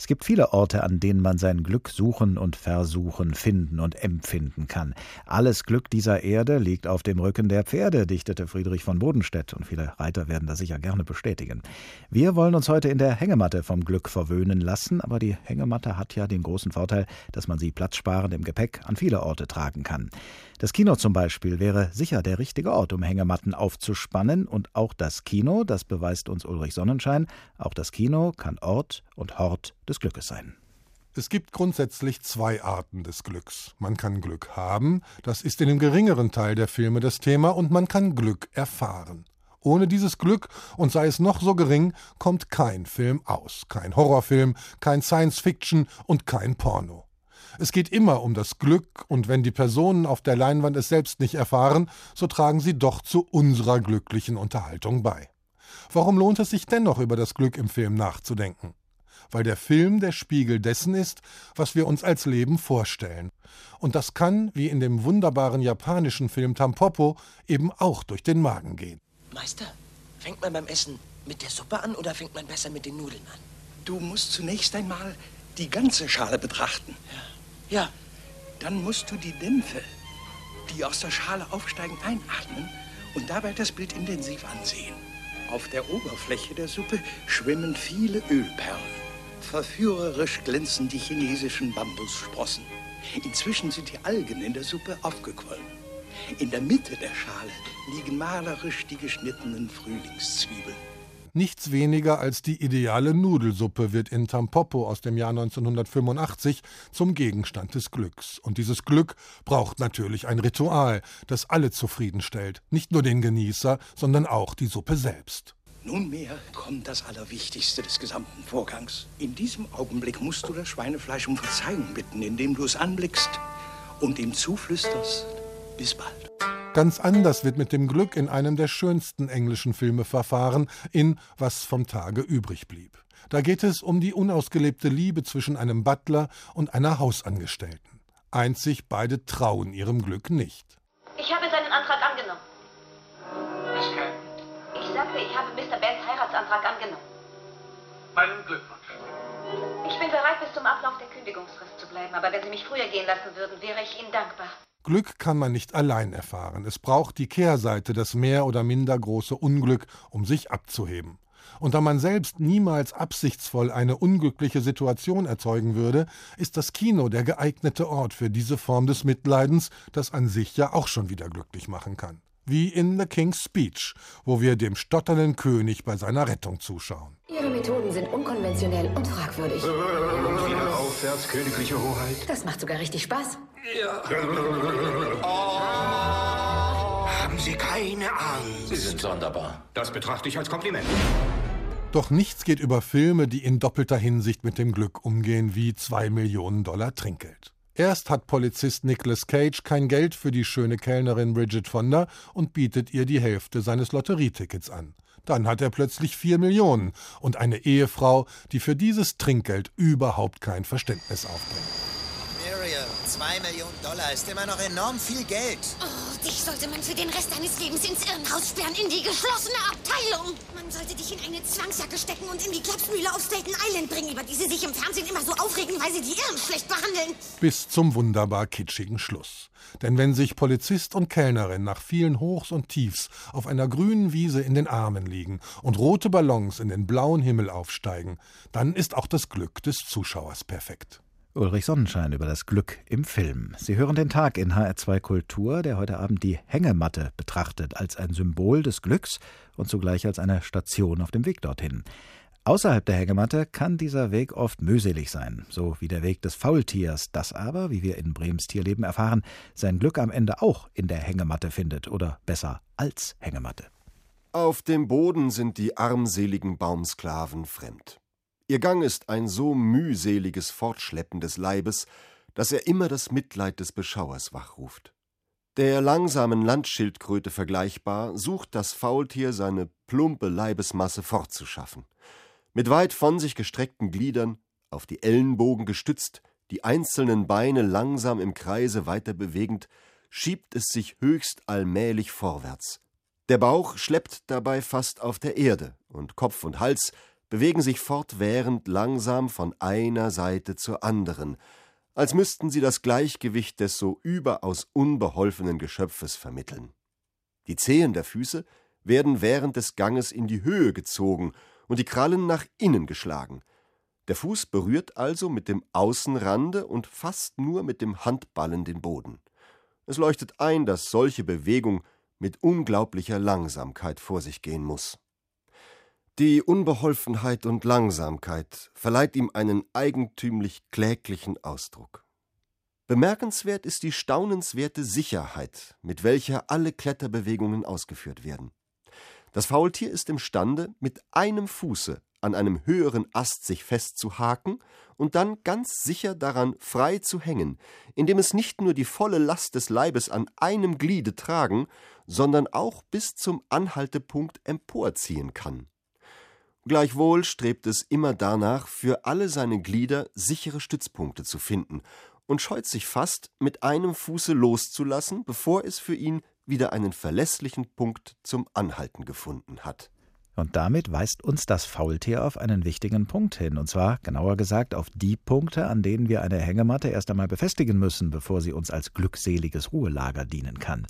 Es gibt viele Orte, an denen man sein Glück suchen und versuchen, finden und empfinden kann. Alles Glück dieser Erde liegt auf dem Rücken der Pferde, dichtete Friedrich von Bodenstedt, und viele Reiter werden das sicher gerne bestätigen. Wir wollen uns heute in der Hängematte vom Glück verwöhnen lassen, aber die Hängematte hat ja den großen Vorteil, dass man sie platzsparend im Gepäck an viele Orte tragen kann. Das Kino zum Beispiel wäre sicher der richtige Ort, um Hängematten aufzuspannen, und auch das Kino, das beweist uns Ulrich Sonnenschein, auch das Kino kann Ort und Hort des Glückes sein. Es gibt grundsätzlich zwei Arten des Glücks. Man kann Glück haben, das ist in dem geringeren Teil der Filme das Thema, und man kann Glück erfahren. Ohne dieses Glück, und sei es noch so gering, kommt kein Film aus. Kein Horrorfilm, kein Science Fiction und kein Porno. Es geht immer um das Glück, und wenn die Personen auf der Leinwand es selbst nicht erfahren, so tragen sie doch zu unserer glücklichen Unterhaltung bei. Warum lohnt es sich dennoch über das Glück im Film nachzudenken? Weil der Film der Spiegel dessen ist, was wir uns als Leben vorstellen. Und das kann, wie in dem wunderbaren japanischen Film Tampopo, eben auch durch den Magen gehen. Meister, fängt man beim Essen mit der Suppe an oder fängt man besser mit den Nudeln an? Du musst zunächst einmal die ganze Schale betrachten. Ja. Ja. Dann musst du die Dämpfe, die aus der Schale aufsteigen, einatmen und dabei das Bild intensiv ansehen. Auf der Oberfläche der Suppe schwimmen viele Ölperlen. Verführerisch glänzen die chinesischen Bambussprossen. Inzwischen sind die Algen in der Suppe aufgequollen. In der Mitte der Schale liegen malerisch die geschnittenen Frühlingszwiebeln. Nichts weniger als die ideale Nudelsuppe wird in Tampopo aus dem Jahr 1985 zum Gegenstand des Glücks. Und dieses Glück braucht natürlich ein Ritual, das alle zufriedenstellt. Nicht nur den Genießer, sondern auch die Suppe selbst. Nunmehr kommt das Allerwichtigste des gesamten Vorgangs. In diesem Augenblick musst du das Schweinefleisch um Verzeihung bitten, indem du es anblickst und ihm zuflüsterst, bis bald. Ganz anders wird mit dem Glück in einem der schönsten englischen Filme verfahren, in Was vom Tage übrig blieb. Da geht es um die unausgelebte Liebe zwischen einem Butler und einer Hausangestellten. Einzig beide trauen ihrem Glück nicht. Ich habe seinen Antrag angenommen. Ich sagte, ich habe Heiratsantrag angenommen. Meinen Glückwunsch. Ich bin bereit, bis zum Ablauf der Kündigungsfrist zu bleiben, aber wenn Sie mich früher gehen lassen würden, wäre ich Ihnen dankbar. Glück kann man nicht allein erfahren. Es braucht die Kehrseite, das mehr oder minder große Unglück, um sich abzuheben. Und da man selbst niemals absichtsvoll eine unglückliche Situation erzeugen würde, ist das Kino der geeignete Ort für diese Form des Mitleidens, das an sich ja auch schon wieder glücklich machen kann. Wie in The King's Speech, wo wir dem stotternden König bei seiner Rettung zuschauen. Ihre Methoden sind unkonventionell und fragwürdig. Und wieder aufwärts, königliche Hoheit. Das macht sogar richtig Spaß. Ja. Haben Sie keine Angst? Sie sind sonderbar. Das betrachte ich als Kompliment. Doch nichts geht über Filme, die in doppelter Hinsicht mit dem Glück umgehen, wie 2 Millionen Dollar Trinkgeld. Erst hat Polizist Nicolas Cage kein Geld für die schöne Kellnerin Bridget Fonda und bietet ihr die Hälfte seines Lotterietickets an. Dann hat er plötzlich vier Millionen und eine Ehefrau, die für dieses Trinkgeld überhaupt kein Verständnis aufbringt. Zwei Millionen Dollar ist immer noch enorm viel Geld. Oh, dich sollte man für den Rest deines Lebens ins Irrenhaus sperren, in die geschlossene Abteilung. Man sollte dich in eine Zwangsjacke stecken und in die Klapsmühle auf Staten Island bringen, über die sie sich im Fernsehen immer so aufregen, weil sie die Irren schlecht behandeln. Bis zum wunderbar kitschigen Schluss. Denn wenn sich Polizist und Kellnerin nach vielen Hochs und Tiefs auf einer grünen Wiese in den Armen liegen und rote Ballons in den blauen Himmel aufsteigen, dann ist auch das Glück des Zuschauers perfekt. Ulrich Sonnenschein über das Glück im Film. Sie hören den Tag in HR2 Kultur, der heute Abend die Hängematte betrachtet als ein Symbol des Glücks und zugleich als eine Station auf dem Weg dorthin. Außerhalb der Hängematte kann dieser Weg oft mühselig sein, so wie der Weg des Faultiers, das aber, wie wir in Brems Tierleben erfahren, sein Glück am Ende auch in der Hängematte findet oder besser als Hängematte. Auf dem Boden sind die armseligen Baumsklaven fremd. Ihr Gang ist ein so mühseliges Fortschleppen des Leibes, dass er immer das Mitleid des Beschauers wachruft. Der langsamen Landschildkröte vergleichbar, sucht das Faultier seine plumpe Leibesmasse fortzuschaffen. Mit weit von sich gestreckten Gliedern, auf die Ellenbogen gestützt, die einzelnen Beine langsam im Kreise weiter bewegend, schiebt es sich höchst allmählich vorwärts. Der Bauch schleppt dabei fast auf der Erde, und Kopf und Hals bewegen sich fortwährend langsam von einer Seite zur anderen, als müssten sie das Gleichgewicht des so überaus unbeholfenen Geschöpfes vermitteln. Die Zehen der Füße werden während des Ganges in die Höhe gezogen und die Krallen nach innen geschlagen. Der Fuß berührt also mit dem Außenrande und fast nur mit dem Handballen den Boden. Es leuchtet ein, dass solche Bewegung mit unglaublicher Langsamkeit vor sich gehen muss. Die Unbeholfenheit und Langsamkeit verleiht ihm einen eigentümlich kläglichen Ausdruck. Bemerkenswert ist die staunenswerte Sicherheit, mit welcher alle Kletterbewegungen ausgeführt werden. Das Faultier ist imstande, mit einem Fuße an einem höheren Ast sich festzuhaken und dann ganz sicher daran frei zu hängen, indem es nicht nur die volle Last des Leibes an einem Gliede tragen, sondern auch bis zum Anhaltepunkt emporziehen kann. Gleichwohl strebt es immer danach, für alle seine Glieder sichere Stützpunkte zu finden und scheut sich fast, mit einem Fuße loszulassen, bevor es für ihn wieder einen verlässlichen Punkt zum Anhalten gefunden hat. Und damit weist uns das Faultier auf einen wichtigen Punkt hin, und zwar genauer gesagt auf die Punkte, an denen wir eine Hängematte erst einmal befestigen müssen, bevor sie uns als glückseliges Ruhelager dienen kann.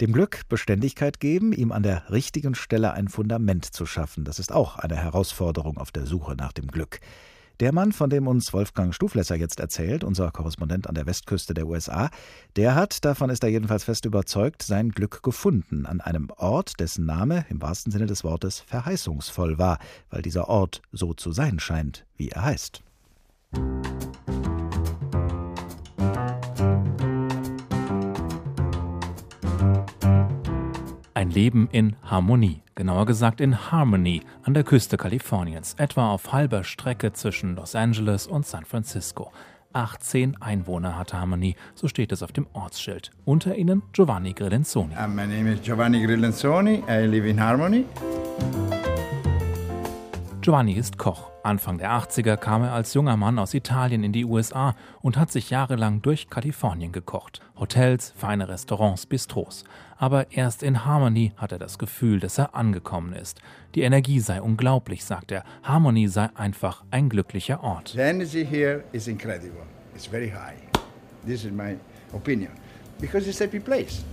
Dem Glück Beständigkeit geben, ihm an der richtigen Stelle ein Fundament zu schaffen, das ist auch eine Herausforderung auf der Suche nach dem Glück. Der Mann, von dem uns Wolfgang Stuflesser jetzt erzählt, unser Korrespondent an der Westküste der USA, der hat, davon ist er jedenfalls fest überzeugt, sein Glück gefunden an einem Ort, dessen Name im wahrsten Sinne des Wortes verheißungsvoll war, weil dieser Ort so zu sein scheint, wie er heißt. Ein Leben in Harmonie, genauer gesagt in Harmony an der Küste Kaliforniens, etwa auf halber Strecke zwischen Los Angeles und San Francisco. 18 Einwohner hat Harmony, so steht es auf dem Ortsschild. Unter ihnen Giovanni Grillenzoni. Uh, my name is Giovanni Grillenzoni. I live in Harmony. Giovanni ist Koch. Anfang der 80er kam er als junger Mann aus Italien in die USA und hat sich jahrelang durch Kalifornien gekocht. Hotels, feine Restaurants, Bistros. Aber erst in Harmony hat er das Gefühl, dass er angekommen ist. Die Energie sei unglaublich, sagt er. Harmony sei einfach ein glücklicher Ort. The energy here is incredible. It's very high. This is my opinion. Because it's a happy place.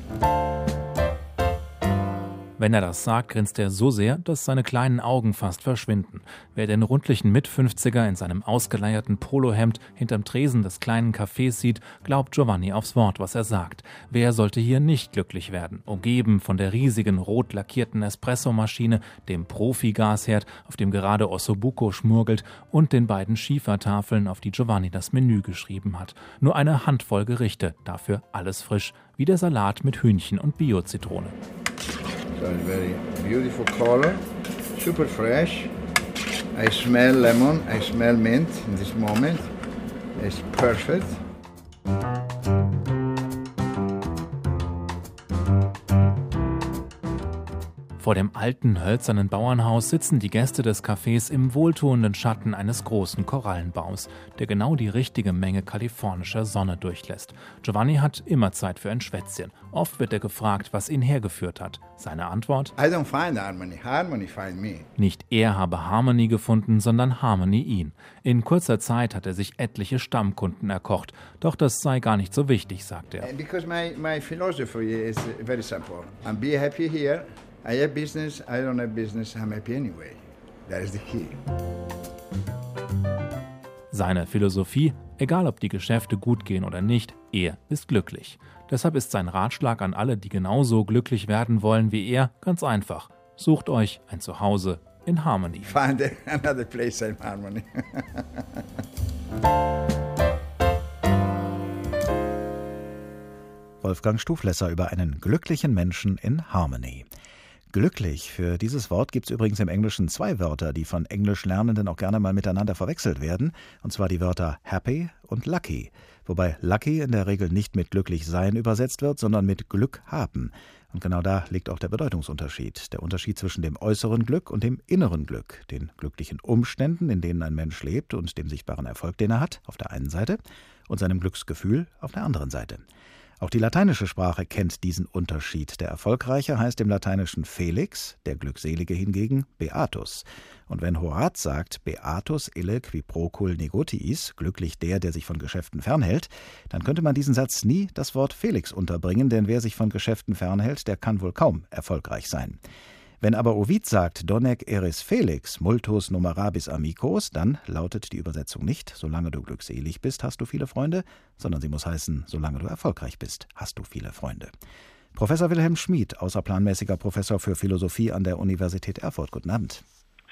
Wenn er das sagt, grinst er so sehr, dass seine kleinen Augen fast verschwinden. Wer den rundlichen Mit-50er in seinem ausgeleierten Polohemd hinterm Tresen des kleinen Cafés sieht, glaubt Giovanni aufs Wort, was er sagt. Wer sollte hier nicht glücklich werden? Umgeben von der riesigen rot lackierten Espressomaschine, dem Profi-Gasherd, auf dem gerade Ossobuco schmurgelt und den beiden Schiefertafeln, auf die Giovanni das Menü geschrieben hat. Nur eine Handvoll Gerichte, dafür alles frisch, wie der Salat mit Hühnchen und Bio-Zitrone. So it's very beautiful color, super fresh. I smell lemon, I smell mint in this moment. It's perfect. Vor dem alten hölzernen Bauernhaus sitzen die Gäste des Cafés im wohltuenden Schatten eines großen Korallenbaums, der genau die richtige Menge kalifornischer Sonne durchlässt. Giovanni hat immer Zeit für ein Schwätzchen. Oft wird er gefragt, was ihn hergeführt hat. Seine Antwort? I don't find harmony. Harmony find me. Nicht er habe Harmony gefunden, sondern Harmony ihn. In kurzer Zeit hat er sich etliche Stammkunden erkocht. Doch das sei gar nicht so wichtig, sagt er. Because my, my philosophy is very simple. I'm be happy here. I have business, I don't have business, I'm happy anyway. That is the key. Seine Philosophie, egal ob die Geschäfte gut gehen oder nicht, er ist glücklich. Deshalb ist sein Ratschlag an alle, die genauso glücklich werden wollen wie er, ganz einfach. Sucht euch ein Zuhause in Harmony. Find another place in harmony. Wolfgang Stuflesser über einen glücklichen Menschen in Harmony. Glücklich. Für dieses Wort gibt es übrigens im Englischen zwei Wörter, die von Englischlernenden auch gerne mal miteinander verwechselt werden, und zwar die Wörter happy und lucky, wobei lucky in der Regel nicht mit glücklich sein übersetzt wird, sondern mit Glück haben. Und genau da liegt auch der Bedeutungsunterschied, der Unterschied zwischen dem äußeren Glück und dem inneren Glück, den glücklichen Umständen, in denen ein Mensch lebt und dem sichtbaren Erfolg, den er hat, auf der einen Seite, und seinem Glücksgefühl auf der anderen Seite. Auch die lateinische Sprache kennt diesen Unterschied. Der Erfolgreiche heißt im Lateinischen Felix, der Glückselige hingegen Beatus. Und wenn Horaz sagt, Beatus ille qui procul negotiis, glücklich der, der sich von Geschäften fernhält, dann könnte man diesen Satz nie das Wort Felix unterbringen, denn wer sich von Geschäften fernhält, der kann wohl kaum erfolgreich sein. Wenn aber Ovid sagt, Donec eris Felix, multus numerabis amicos, dann lautet die Übersetzung nicht, solange du glückselig bist, hast du viele Freunde, sondern sie muss heißen, solange du erfolgreich bist, hast du viele Freunde. Professor Wilhelm Schmid, außerplanmäßiger Professor für Philosophie an der Universität Erfurt. Guten Abend.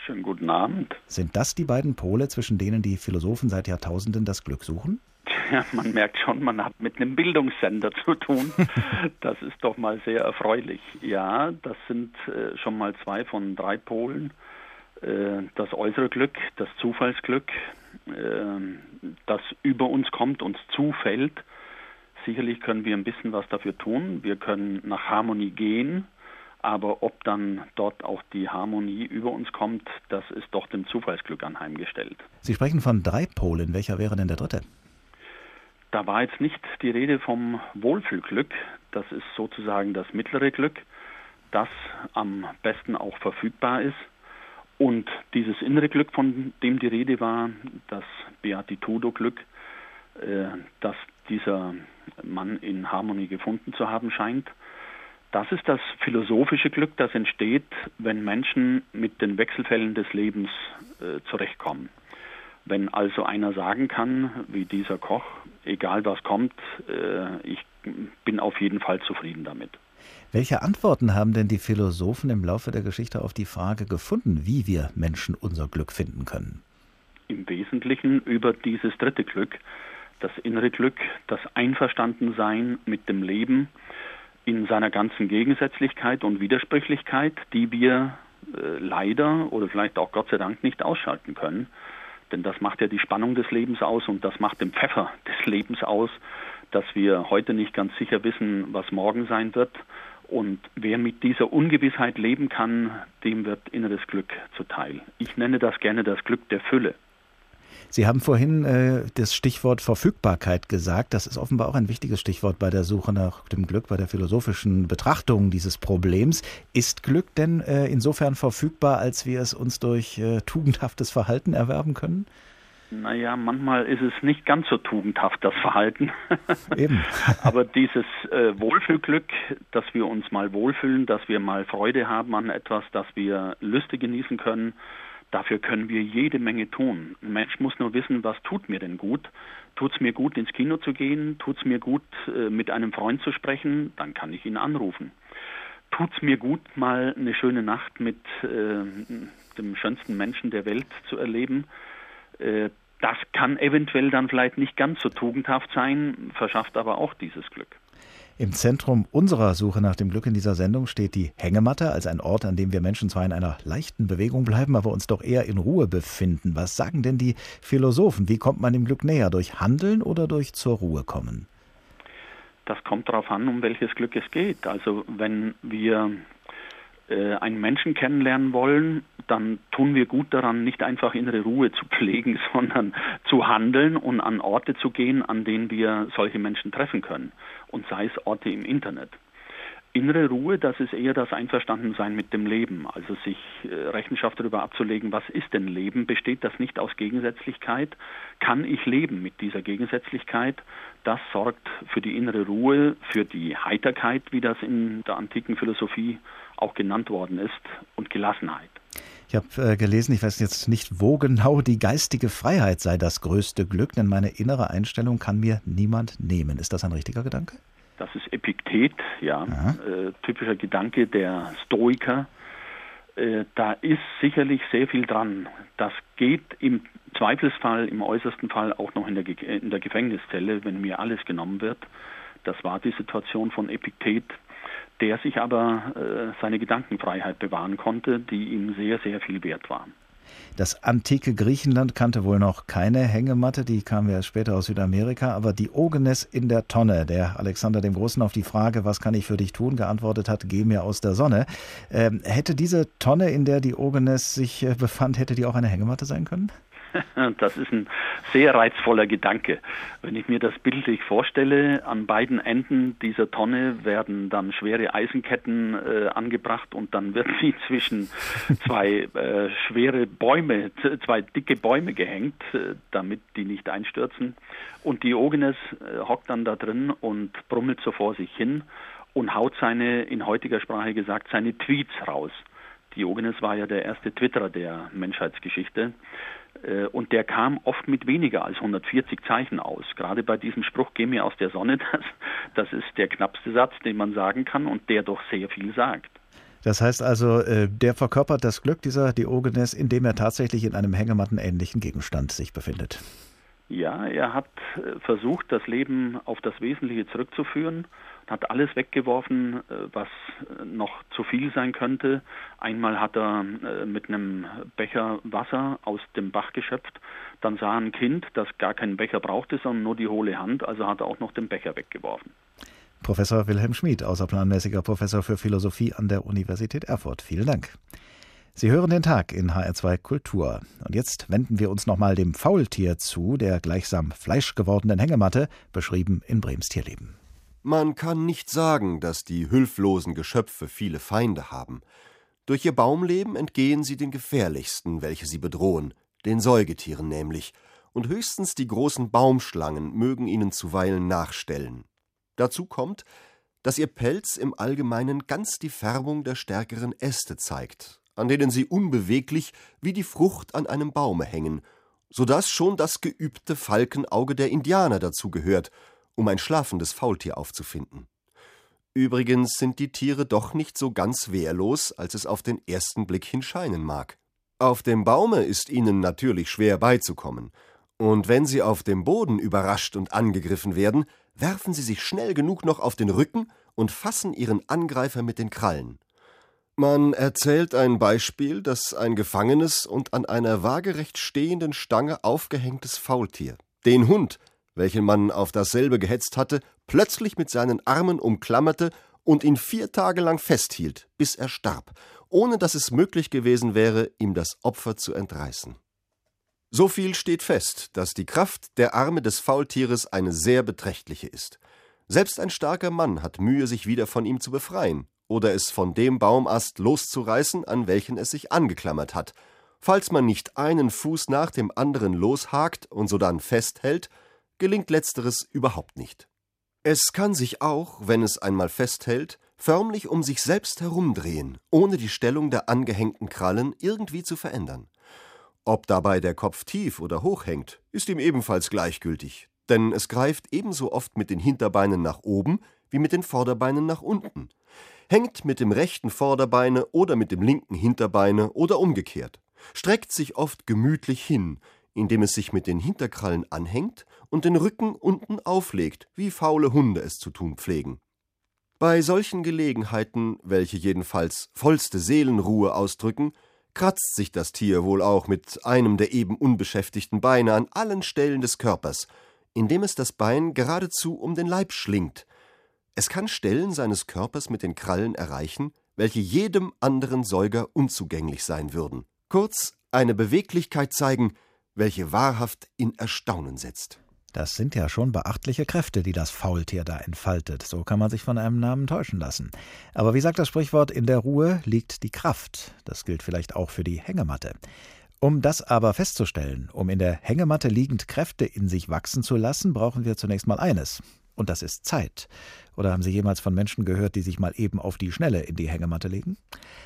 Schönen guten Abend. Sind das die beiden Pole, zwischen denen die Philosophen seit Jahrtausenden das Glück suchen? Ja, man merkt schon, man hat mit einem Bildungssender zu tun. Das ist doch mal sehr erfreulich. Ja, das sind äh, schon mal zwei von drei Polen. Äh, das äußere Glück, das Zufallsglück, äh, das über uns kommt, uns zufällt. Sicherlich können wir ein bisschen was dafür tun. Wir können nach Harmonie gehen. Aber ob dann dort auch die Harmonie über uns kommt, das ist doch dem Zufallsglück anheimgestellt. Sie sprechen von drei Polen. Welcher wäre denn der dritte? Da war jetzt nicht die Rede vom Wohlfühlglück. Das ist sozusagen das mittlere Glück, das am besten auch verfügbar ist. Und dieses innere Glück, von dem die Rede war, das Beatitudo-Glück, äh, das dieser Mann in Harmonie gefunden zu haben scheint, das ist das philosophische Glück, das entsteht, wenn Menschen mit den Wechselfällen des Lebens äh, zurechtkommen. Wenn also einer sagen kann, wie dieser Koch, egal was kommt, äh, ich bin auf jeden Fall zufrieden damit. Welche Antworten haben denn die Philosophen im Laufe der Geschichte auf die Frage gefunden, wie wir Menschen unser Glück finden können? Im Wesentlichen über dieses dritte Glück, das innere Glück, das Einverstandensein mit dem Leben in seiner ganzen Gegensätzlichkeit und Widersprüchlichkeit, die wir äh, leider oder vielleicht auch Gott sei Dank nicht ausschalten können. Denn das macht ja die Spannung des Lebens aus und das macht den Pfeffer des Lebens aus, dass wir heute nicht ganz sicher wissen, was morgen sein wird. Und wer mit dieser Ungewissheit leben kann, dem wird inneres Glück zuteil. Ich nenne das gerne das Glück der Fülle. Sie haben vorhin äh, das Stichwort Verfügbarkeit gesagt. Das ist offenbar auch ein wichtiges Stichwort bei der Suche nach dem Glück, bei der philosophischen Betrachtung dieses Problems. Ist Glück denn äh, insofern verfügbar, als wir es uns durch äh, tugendhaftes Verhalten erwerben können? Naja, manchmal ist es nicht ganz so tugendhaft, das Verhalten. Eben. Aber dieses äh, Wohlfühlglück, dass wir uns mal wohlfühlen, dass wir mal Freude haben an etwas, dass wir Lüste genießen können, Dafür können wir jede Menge tun. Ein Mensch muss nur wissen, was tut mir denn gut. Tut es mir gut, ins Kino zu gehen? Tut es mir gut, äh, mit einem Freund zu sprechen? Dann kann ich ihn anrufen. Tut es mir gut, mal eine schöne Nacht mit äh, dem schönsten Menschen der Welt zu erleben? Äh, das kann eventuell dann vielleicht nicht ganz so tugendhaft sein, verschafft aber auch dieses Glück. Im Zentrum unserer Suche nach dem Glück in dieser Sendung steht die Hängematte als ein Ort, an dem wir Menschen zwar in einer leichten Bewegung bleiben, aber uns doch eher in Ruhe befinden. Was sagen denn die Philosophen? Wie kommt man dem Glück näher? Durch Handeln oder durch zur Ruhe kommen? Das kommt darauf an, um welches Glück es geht. Also wenn wir äh, einen Menschen kennenlernen wollen, dann tun wir gut daran, nicht einfach innere Ruhe zu pflegen, sondern zu handeln und an Orte zu gehen, an denen wir solche Menschen treffen können. Und sei es Orte im Internet. Innere Ruhe, das ist eher das Einverstandensein mit dem Leben, also sich äh, Rechenschaft darüber abzulegen, was ist denn Leben? Besteht das nicht aus Gegensätzlichkeit? Kann ich leben mit dieser Gegensätzlichkeit? Das sorgt für die innere Ruhe, für die Heiterkeit, wie das in der antiken Philosophie auch genannt worden ist, und Gelassenheit. Ich habe äh, gelesen, ich weiß jetzt nicht, wo genau, die geistige Freiheit sei das größte Glück, denn meine innere Einstellung kann mir niemand nehmen. Ist das ein richtiger Gedanke? Das ist Epiktet, ja, äh, typischer Gedanke der Stoiker. Äh, da ist sicherlich sehr viel dran. Das geht im Zweifelsfall, im äußersten Fall auch noch in der, in der Gefängniszelle, wenn mir alles genommen wird. Das war die Situation von Epiktet der sich aber äh, seine Gedankenfreiheit bewahren konnte, die ihm sehr, sehr viel wert war. Das antike Griechenland kannte wohl noch keine Hängematte, die kam ja später aus Südamerika, aber Diogenes in der Tonne, der Alexander dem Großen auf die Frage, was kann ich für dich tun, geantwortet hat, geh mir aus der Sonne. Ähm, hätte diese Tonne, in der Diogenes sich äh, befand, hätte die auch eine Hängematte sein können? Das ist ein sehr reizvoller Gedanke. Wenn ich mir das bildlich vorstelle, an beiden Enden dieser Tonne werden dann schwere Eisenketten äh, angebracht und dann wird sie zwischen zwei äh, schwere Bäume, zwei dicke Bäume gehängt, äh, damit die nicht einstürzen. Und Diogenes äh, hockt dann da drin und brummelt so vor sich hin und haut seine, in heutiger Sprache gesagt, seine Tweets raus. Diogenes war ja der erste Twitterer der Menschheitsgeschichte. Äh, und der kam oft mit weniger als 140 Zeichen aus. Gerade bei diesem Spruch, geh mir aus der Sonne, das, das ist der knappste Satz, den man sagen kann und der doch sehr viel sagt. Das heißt also, äh, der verkörpert das Glück dieser Diogenes, indem er tatsächlich in einem hängemattenähnlichen Gegenstand sich befindet. Ja, er hat äh, versucht, das Leben auf das Wesentliche zurückzuführen hat alles weggeworfen, äh, was äh, noch zu viel sein könnte. Einmal hat er äh, mit einem Becher Wasser aus dem Bach geschöpft. Dann sah ein Kind, das gar keinen Becher brauchte, sondern nur die hohle Hand, also hat er auch noch den Becher weggeworfen. Professor Wilhelm Schmid, außerplanmäßiger Professor für Philosophie an der Universität Erfurt. Vielen Dank. Sie hören den Tag in HR2 Kultur. Und jetzt wenden wir uns nochmal dem Faultier zu, der gleichsam fleischgewordenen Hängematte, beschrieben in Brems Tierleben. Man kann nicht sagen, dass die hülflosen Geschöpfe viele Feinde haben. Durch ihr Baumleben entgehen sie den gefährlichsten, welche sie bedrohen, den Säugetieren nämlich, und höchstens die großen Baumschlangen mögen ihnen zuweilen nachstellen. Dazu kommt, dass ihr Pelz im Allgemeinen ganz die Färbung der stärkeren Äste zeigt, an denen sie unbeweglich wie die Frucht an einem Baume hängen, so dass schon das geübte Falkenauge der Indianer dazu gehört, um ein schlafendes Faultier aufzufinden. Übrigens sind die Tiere doch nicht so ganz wehrlos, als es auf den ersten Blick hin scheinen mag. Auf dem Baume ist ihnen natürlich schwer beizukommen, und wenn sie auf dem Boden überrascht und angegriffen werden, werfen sie sich schnell genug noch auf den Rücken und fassen ihren Angreifer mit den Krallen. Man erzählt ein Beispiel, dass ein gefangenes und an einer waagerecht stehenden Stange aufgehängtes Faultier den Hund, welchen man auf dasselbe gehetzt hatte, plötzlich mit seinen Armen umklammerte und ihn vier Tage lang festhielt, bis er starb, ohne dass es möglich gewesen wäre, ihm das Opfer zu entreißen. So viel steht fest, dass die Kraft der Arme des Faultieres eine sehr beträchtliche ist. Selbst ein starker Mann hat Mühe, sich wieder von ihm zu befreien oder es von dem Baumast loszureißen, an welchen es sich angeklammert hat. Falls man nicht einen Fuß nach dem anderen loshakt und sodann festhält, gelingt letzteres überhaupt nicht. Es kann sich auch, wenn es einmal festhält, förmlich um sich selbst herumdrehen, ohne die Stellung der angehängten Krallen irgendwie zu verändern. Ob dabei der Kopf tief oder hoch hängt, ist ihm ebenfalls gleichgültig, denn es greift ebenso oft mit den Hinterbeinen nach oben wie mit den Vorderbeinen nach unten, hängt mit dem rechten Vorderbeine oder mit dem linken Hinterbeine oder umgekehrt, streckt sich oft gemütlich hin, indem es sich mit den Hinterkrallen anhängt und den Rücken unten auflegt, wie faule Hunde es zu tun pflegen. Bei solchen Gelegenheiten, welche jedenfalls vollste Seelenruhe ausdrücken, kratzt sich das Tier wohl auch mit einem der eben unbeschäftigten Beine an allen Stellen des Körpers, indem es das Bein geradezu um den Leib schlingt. Es kann Stellen seines Körpers mit den Krallen erreichen, welche jedem anderen Säuger unzugänglich sein würden. Kurz eine Beweglichkeit zeigen, welche wahrhaft in Erstaunen setzt. Das sind ja schon beachtliche Kräfte, die das Faultier da entfaltet. So kann man sich von einem Namen täuschen lassen. Aber wie sagt das Sprichwort, in der Ruhe liegt die Kraft. Das gilt vielleicht auch für die Hängematte. Um das aber festzustellen, um in der Hängematte liegend Kräfte in sich wachsen zu lassen, brauchen wir zunächst mal eines. Und das ist Zeit. Oder haben Sie jemals von Menschen gehört, die sich mal eben auf die Schnelle in die Hängematte legen?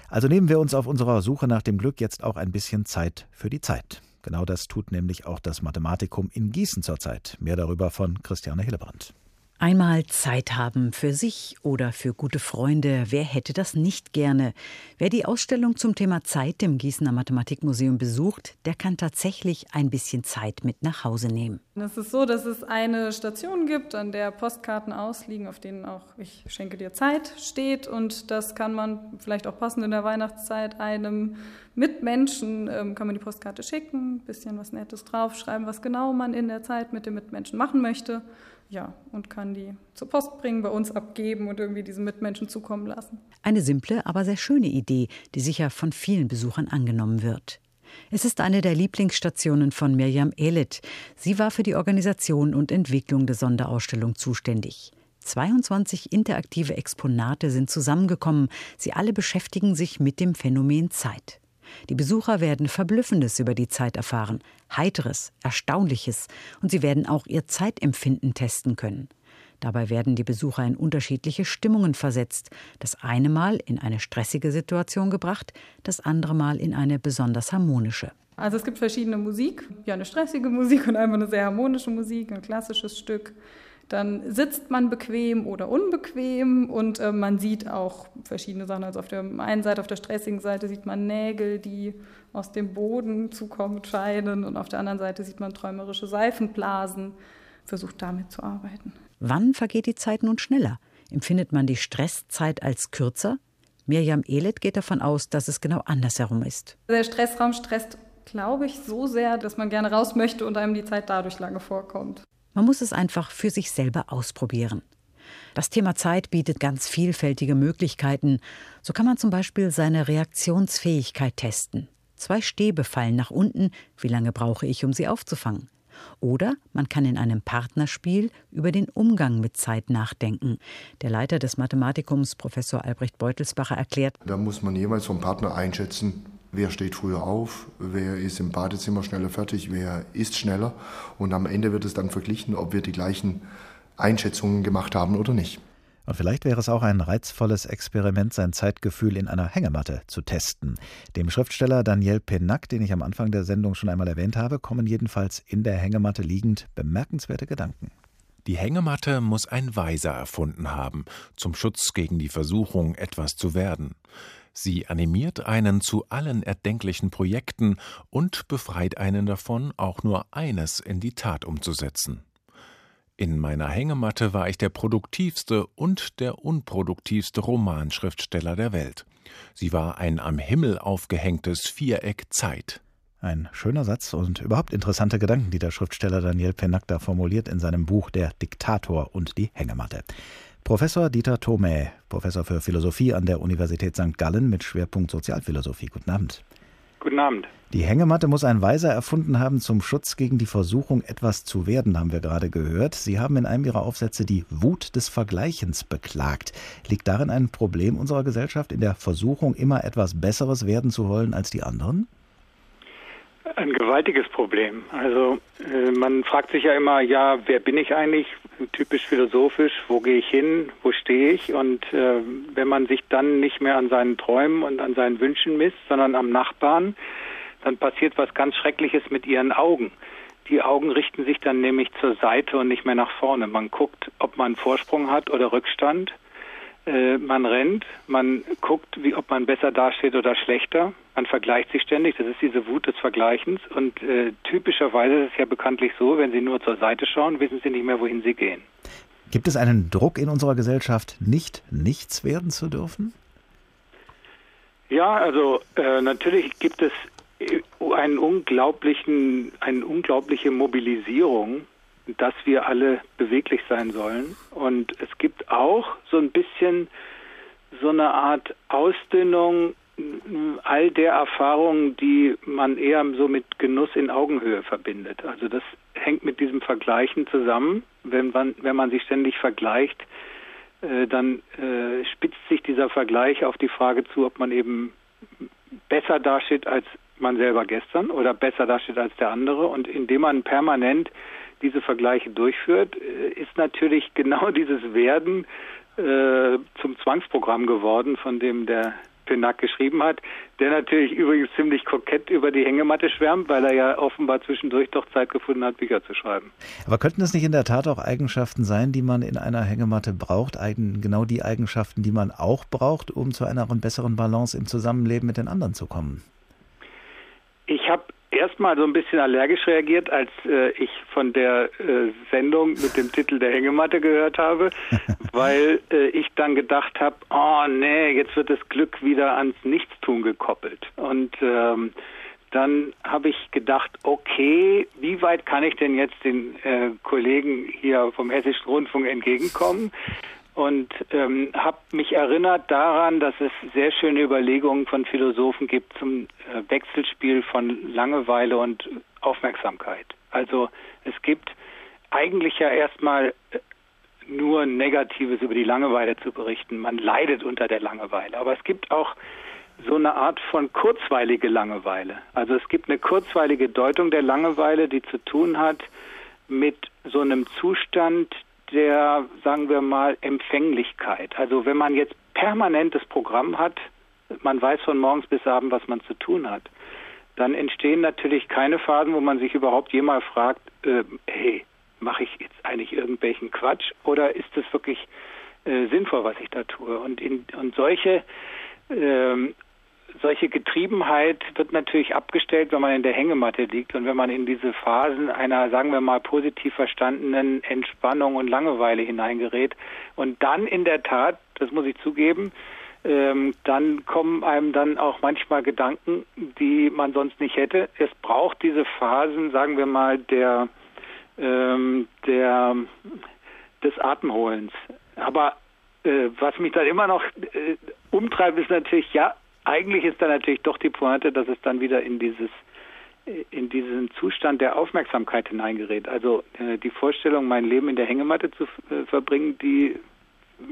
Also nehmen wir uns auf unserer Suche nach dem Glück jetzt auch ein bisschen Zeit für die Zeit. Genau das tut nämlich auch das Mathematikum in Gießen zurzeit. Mehr darüber von Christiane Hillebrand. Einmal Zeit haben für sich oder für gute Freunde. Wer hätte das nicht gerne? Wer die Ausstellung zum Thema Zeit im Gießener Mathematikmuseum besucht, der kann tatsächlich ein bisschen Zeit mit nach Hause nehmen. Es ist so, dass es eine Station gibt, an der Postkarten ausliegen, auf denen auch Ich schenke dir Zeit steht. Und das kann man vielleicht auch passend in der Weihnachtszeit einem Mitmenschen, ähm, kann man die Postkarte schicken, ein bisschen was Nettes draufschreiben, was genau man in der Zeit mit dem Mitmenschen machen möchte ja, und kann die zur Post bringen, bei uns abgeben und irgendwie diesen Mitmenschen zukommen lassen. Eine simple, aber sehr schöne Idee, die sicher von vielen Besuchern angenommen wird. Es ist eine der Lieblingsstationen von Mirjam Elit. Sie war für die Organisation und Entwicklung der Sonderausstellung zuständig. 22 interaktive Exponate sind zusammengekommen. Sie alle beschäftigen sich mit dem Phänomen Zeit. Die Besucher werden Verblüffendes über die Zeit erfahren, Heiteres, Erstaunliches, und sie werden auch ihr Zeitempfinden testen können. Dabei werden die Besucher in unterschiedliche Stimmungen versetzt, das eine Mal in eine stressige Situation gebracht, das andere Mal in eine besonders harmonische. Also es gibt verschiedene Musik, ja eine stressige Musik und einmal eine sehr harmonische Musik, ein klassisches Stück. Dann sitzt man bequem oder unbequem und äh, man sieht auch verschiedene Sachen. Also auf der einen Seite, auf der stressigen Seite sieht man Nägel, die aus dem Boden zukommen scheinen und auf der anderen Seite sieht man träumerische Seifenblasen. Versucht damit zu arbeiten. Wann vergeht die Zeit nun schneller? Empfindet man die Stresszeit als kürzer? Mirjam Elet geht davon aus, dass es genau andersherum ist. Der Stressraum stresst, glaube ich, so sehr, dass man gerne raus möchte und einem die Zeit dadurch lange vorkommt. Man muss es einfach für sich selber ausprobieren. Das Thema Zeit bietet ganz vielfältige Möglichkeiten. So kann man zum Beispiel seine Reaktionsfähigkeit testen. Zwei Stäbe fallen nach unten. Wie lange brauche ich, um sie aufzufangen? Oder man kann in einem Partnerspiel über den Umgang mit Zeit nachdenken. Der Leiter des Mathematikums, Professor Albrecht Beutelsbacher, erklärt: Da muss man jeweils vom Partner einschätzen, wer steht früher auf, wer ist im Badezimmer schneller fertig, wer ist schneller. Und am Ende wird es dann verglichen, ob wir die gleichen Einschätzungen gemacht haben oder nicht. Und vielleicht wäre es auch ein reizvolles Experiment, sein Zeitgefühl in einer Hängematte zu testen. Dem Schriftsteller Daniel Penac, den ich am Anfang der Sendung schon einmal erwähnt habe, kommen jedenfalls in der Hängematte liegend bemerkenswerte Gedanken. Die Hängematte muss ein Weiser erfunden haben, zum Schutz gegen die Versuchung, etwas zu werden. Sie animiert einen zu allen erdenklichen Projekten und befreit einen davon, auch nur eines in die Tat umzusetzen. In meiner Hängematte war ich der produktivste und der unproduktivste Romanschriftsteller der Welt. Sie war ein am Himmel aufgehängtes Viereck Zeit. Ein schöner Satz und überhaupt interessante Gedanken, die der Schriftsteller Daniel Pennack da formuliert in seinem Buch Der Diktator und die Hängematte. Professor Dieter Thome, Professor für Philosophie an der Universität St. Gallen mit Schwerpunkt Sozialphilosophie. Guten Abend. Guten Abend. Die Hängematte muss ein Weiser erfunden haben zum Schutz gegen die Versuchung, etwas zu werden, haben wir gerade gehört. Sie haben in einem Ihrer Aufsätze die Wut des Vergleichens beklagt. Liegt darin ein Problem unserer Gesellschaft in der Versuchung, immer etwas Besseres werden zu wollen als die anderen? Ein gewaltiges Problem. Also äh, man fragt sich ja immer, ja, wer bin ich eigentlich? Typisch philosophisch, wo gehe ich hin, wo stehe ich? Und äh, wenn man sich dann nicht mehr an seinen Träumen und an seinen Wünschen misst, sondern am Nachbarn, dann passiert was ganz Schreckliches mit ihren Augen. Die Augen richten sich dann nämlich zur Seite und nicht mehr nach vorne. Man guckt, ob man Vorsprung hat oder Rückstand. Äh, man rennt, man guckt, wie, ob man besser dasteht oder schlechter. Man vergleicht sich ständig. Das ist diese Wut des Vergleichens. Und äh, typischerweise ist es ja bekanntlich so, wenn Sie nur zur Seite schauen, wissen Sie nicht mehr, wohin Sie gehen. Gibt es einen Druck in unserer Gesellschaft, nicht nichts werden zu dürfen? Ja, also äh, natürlich gibt es äh, einen unglaublichen, eine unglaubliche Mobilisierung dass wir alle beweglich sein sollen. Und es gibt auch so ein bisschen so eine Art Ausdünnung all der Erfahrungen, die man eher so mit Genuss in Augenhöhe verbindet. Also das hängt mit diesem Vergleichen zusammen. Wenn man, wenn man sich ständig vergleicht, äh, dann äh, spitzt sich dieser Vergleich auf die Frage zu, ob man eben besser dasteht als man selber gestern oder besser dasteht als der andere. Und indem man permanent diese Vergleiche durchführt, äh, ist natürlich genau dieses Werden äh, zum Zwangsprogramm geworden, von dem der Penac geschrieben hat, der natürlich übrigens ziemlich kokett über die Hängematte schwärmt, weil er ja offenbar zwischendurch doch Zeit gefunden hat, Bücher zu schreiben. Aber könnten das nicht in der Tat auch Eigenschaften sein, die man in einer Hängematte braucht? Eigen, genau die Eigenschaften, die man auch braucht, um zu einer besseren Balance im Zusammenleben mit den anderen zu kommen? Ich habe erstmal so ein bisschen allergisch reagiert, als äh, ich von der äh, Sendung mit dem Titel der Hängematte gehört habe, weil äh, ich dann gedacht habe, oh nee, jetzt wird das Glück wieder ans Nichtstun gekoppelt. Und ähm, dann habe ich gedacht, okay, wie weit kann ich denn jetzt den äh, Kollegen hier vom Hessischen Rundfunk entgegenkommen? Und ähm, habe mich erinnert daran, dass es sehr schöne Überlegungen von Philosophen gibt zum äh, Wechselspiel von Langeweile und Aufmerksamkeit. Also es gibt eigentlich ja erstmal äh, nur Negatives über die Langeweile zu berichten. Man leidet unter der Langeweile. Aber es gibt auch so eine Art von kurzweilige Langeweile. Also es gibt eine kurzweilige Deutung der Langeweile, die zu tun hat mit so einem Zustand, der, sagen wir mal, Empfänglichkeit. Also wenn man jetzt permanentes Programm hat, man weiß von morgens bis abends, was man zu tun hat, dann entstehen natürlich keine Phasen, wo man sich überhaupt jemals fragt, äh, hey, mache ich jetzt eigentlich irgendwelchen Quatsch oder ist es wirklich äh, sinnvoll, was ich da tue? Und, in, und solche ähm, solche Getriebenheit wird natürlich abgestellt, wenn man in der Hängematte liegt und wenn man in diese Phasen einer, sagen wir mal, positiv verstandenen Entspannung und Langeweile hineingerät. Und dann in der Tat, das muss ich zugeben, ähm, dann kommen einem dann auch manchmal Gedanken, die man sonst nicht hätte. Es braucht diese Phasen, sagen wir mal, der, ähm, der, des Atemholens. Aber äh, was mich dann immer noch äh, umtreibt, ist natürlich, ja, eigentlich ist dann natürlich doch die Pointe, dass es dann wieder in dieses in diesen Zustand der Aufmerksamkeit hineingerät. Also äh, die Vorstellung, mein Leben in der Hängematte zu äh, verbringen, die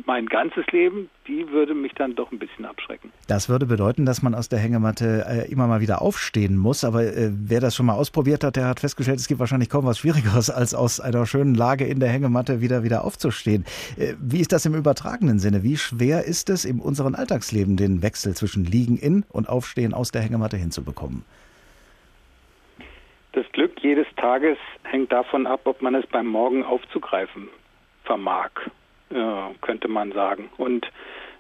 mein ganzes Leben, die würde mich dann doch ein bisschen abschrecken. Das würde bedeuten, dass man aus der Hängematte äh, immer mal wieder aufstehen muss. Aber äh, wer das schon mal ausprobiert hat, der hat festgestellt, es gibt wahrscheinlich kaum was Schwierigeres, als aus einer schönen Lage in der Hängematte wieder wieder aufzustehen. Äh, wie ist das im übertragenen Sinne? Wie schwer ist es in unserem Alltagsleben, den Wechsel zwischen Liegen in und Aufstehen aus der Hängematte hinzubekommen? Das Glück jedes Tages hängt davon ab, ob man es beim Morgen aufzugreifen vermag könnte man sagen. Und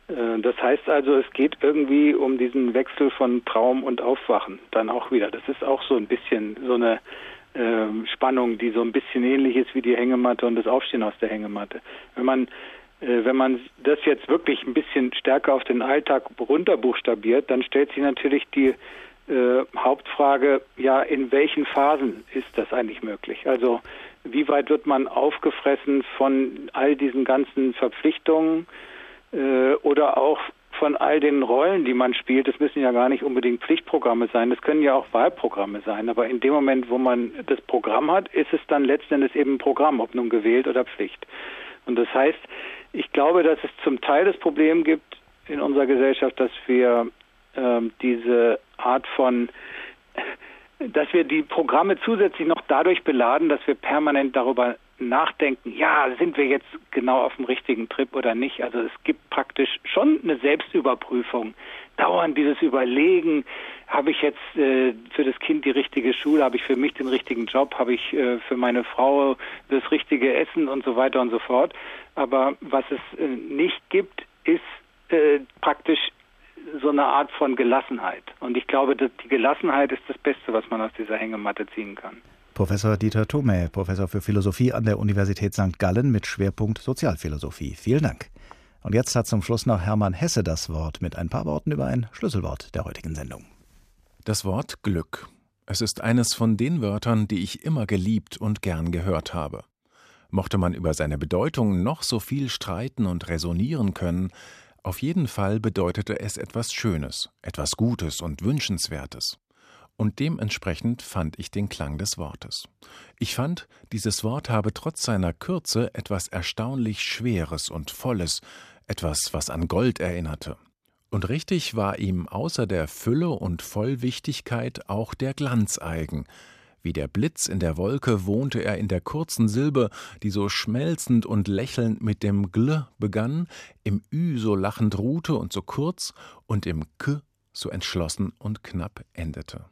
äh, das heißt also, es geht irgendwie um diesen Wechsel von Traum und Aufwachen dann auch wieder. Das ist auch so ein bisschen so eine äh, Spannung, die so ein bisschen ähnlich ist wie die Hängematte und das Aufstehen aus der Hängematte. Wenn man äh, wenn man das jetzt wirklich ein bisschen stärker auf den Alltag runterbuchstabiert, dann stellt sich natürlich die äh, Hauptfrage, ja, in welchen Phasen ist das eigentlich möglich? Also wie weit wird man aufgefressen von all diesen ganzen Verpflichtungen äh, oder auch von all den Rollen, die man spielt. Das müssen ja gar nicht unbedingt Pflichtprogramme sein, das können ja auch Wahlprogramme sein. Aber in dem Moment, wo man das Programm hat, ist es dann letzten Endes eben ein Programm, ob nun gewählt oder Pflicht. Und das heißt, ich glaube, dass es zum Teil das Problem gibt in unserer Gesellschaft, dass wir ähm, diese Art von dass wir die Programme zusätzlich noch dadurch beladen, dass wir permanent darüber nachdenken, ja, sind wir jetzt genau auf dem richtigen Trip oder nicht. Also es gibt praktisch schon eine Selbstüberprüfung. Dauernd dieses Überlegen, habe ich jetzt äh, für das Kind die richtige Schule, habe ich für mich den richtigen Job, habe ich äh, für meine Frau das richtige Essen und so weiter und so fort. Aber was es äh, nicht gibt, ist äh, praktisch so eine Art von Gelassenheit. Und ich glaube, dass die Gelassenheit ist das Beste, was man aus dieser Hängematte ziehen kann. Professor Dieter Thome, Professor für Philosophie an der Universität St. Gallen mit Schwerpunkt Sozialphilosophie. Vielen Dank. Und jetzt hat zum Schluss noch Hermann Hesse das Wort mit ein paar Worten über ein Schlüsselwort der heutigen Sendung. Das Wort Glück. Es ist eines von den Wörtern, die ich immer geliebt und gern gehört habe. Mochte man über seine Bedeutung noch so viel streiten und resonieren können, auf jeden Fall bedeutete es etwas Schönes, etwas Gutes und Wünschenswertes. Und dementsprechend fand ich den Klang des Wortes. Ich fand, dieses Wort habe trotz seiner Kürze etwas erstaunlich Schweres und Volles, etwas, was an Gold erinnerte. Und richtig war ihm außer der Fülle und Vollwichtigkeit auch der Glanz eigen, wie der Blitz in der Wolke wohnte er in der kurzen Silbe, die so schmelzend und lächelnd mit dem Gl begann, im Ü so lachend ruhte und so kurz und im K so entschlossen und knapp endete.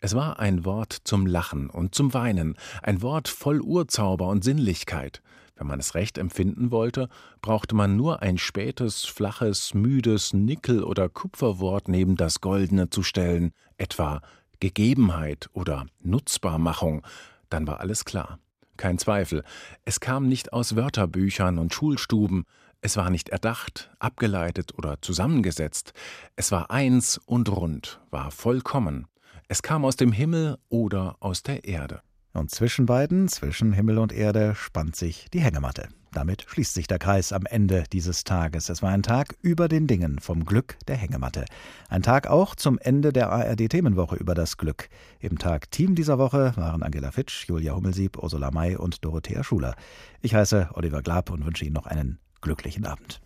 Es war ein Wort zum Lachen und zum Weinen, ein Wort voll Urzauber und Sinnlichkeit. Wenn man es recht empfinden wollte, brauchte man nur ein spätes, flaches, müdes Nickel- oder Kupferwort neben das Goldene zu stellen, etwa Gegebenheit oder Nutzbarmachung, dann war alles klar. Kein Zweifel, es kam nicht aus Wörterbüchern und Schulstuben, es war nicht erdacht, abgeleitet oder zusammengesetzt, es war eins und rund, war vollkommen. Es kam aus dem Himmel oder aus der Erde. Und zwischen beiden, zwischen Himmel und Erde, spannt sich die Hängematte. Damit schließt sich der Kreis am Ende dieses Tages. Es war ein Tag über den Dingen vom Glück der Hängematte. Ein Tag auch zum Ende der ARD-Themenwoche über das Glück. Im Tag Team dieser Woche waren Angela Fitsch, Julia Hummelsieb, Ursula May und Dorothea Schuler. Ich heiße Oliver Glab und wünsche Ihnen noch einen glücklichen Abend.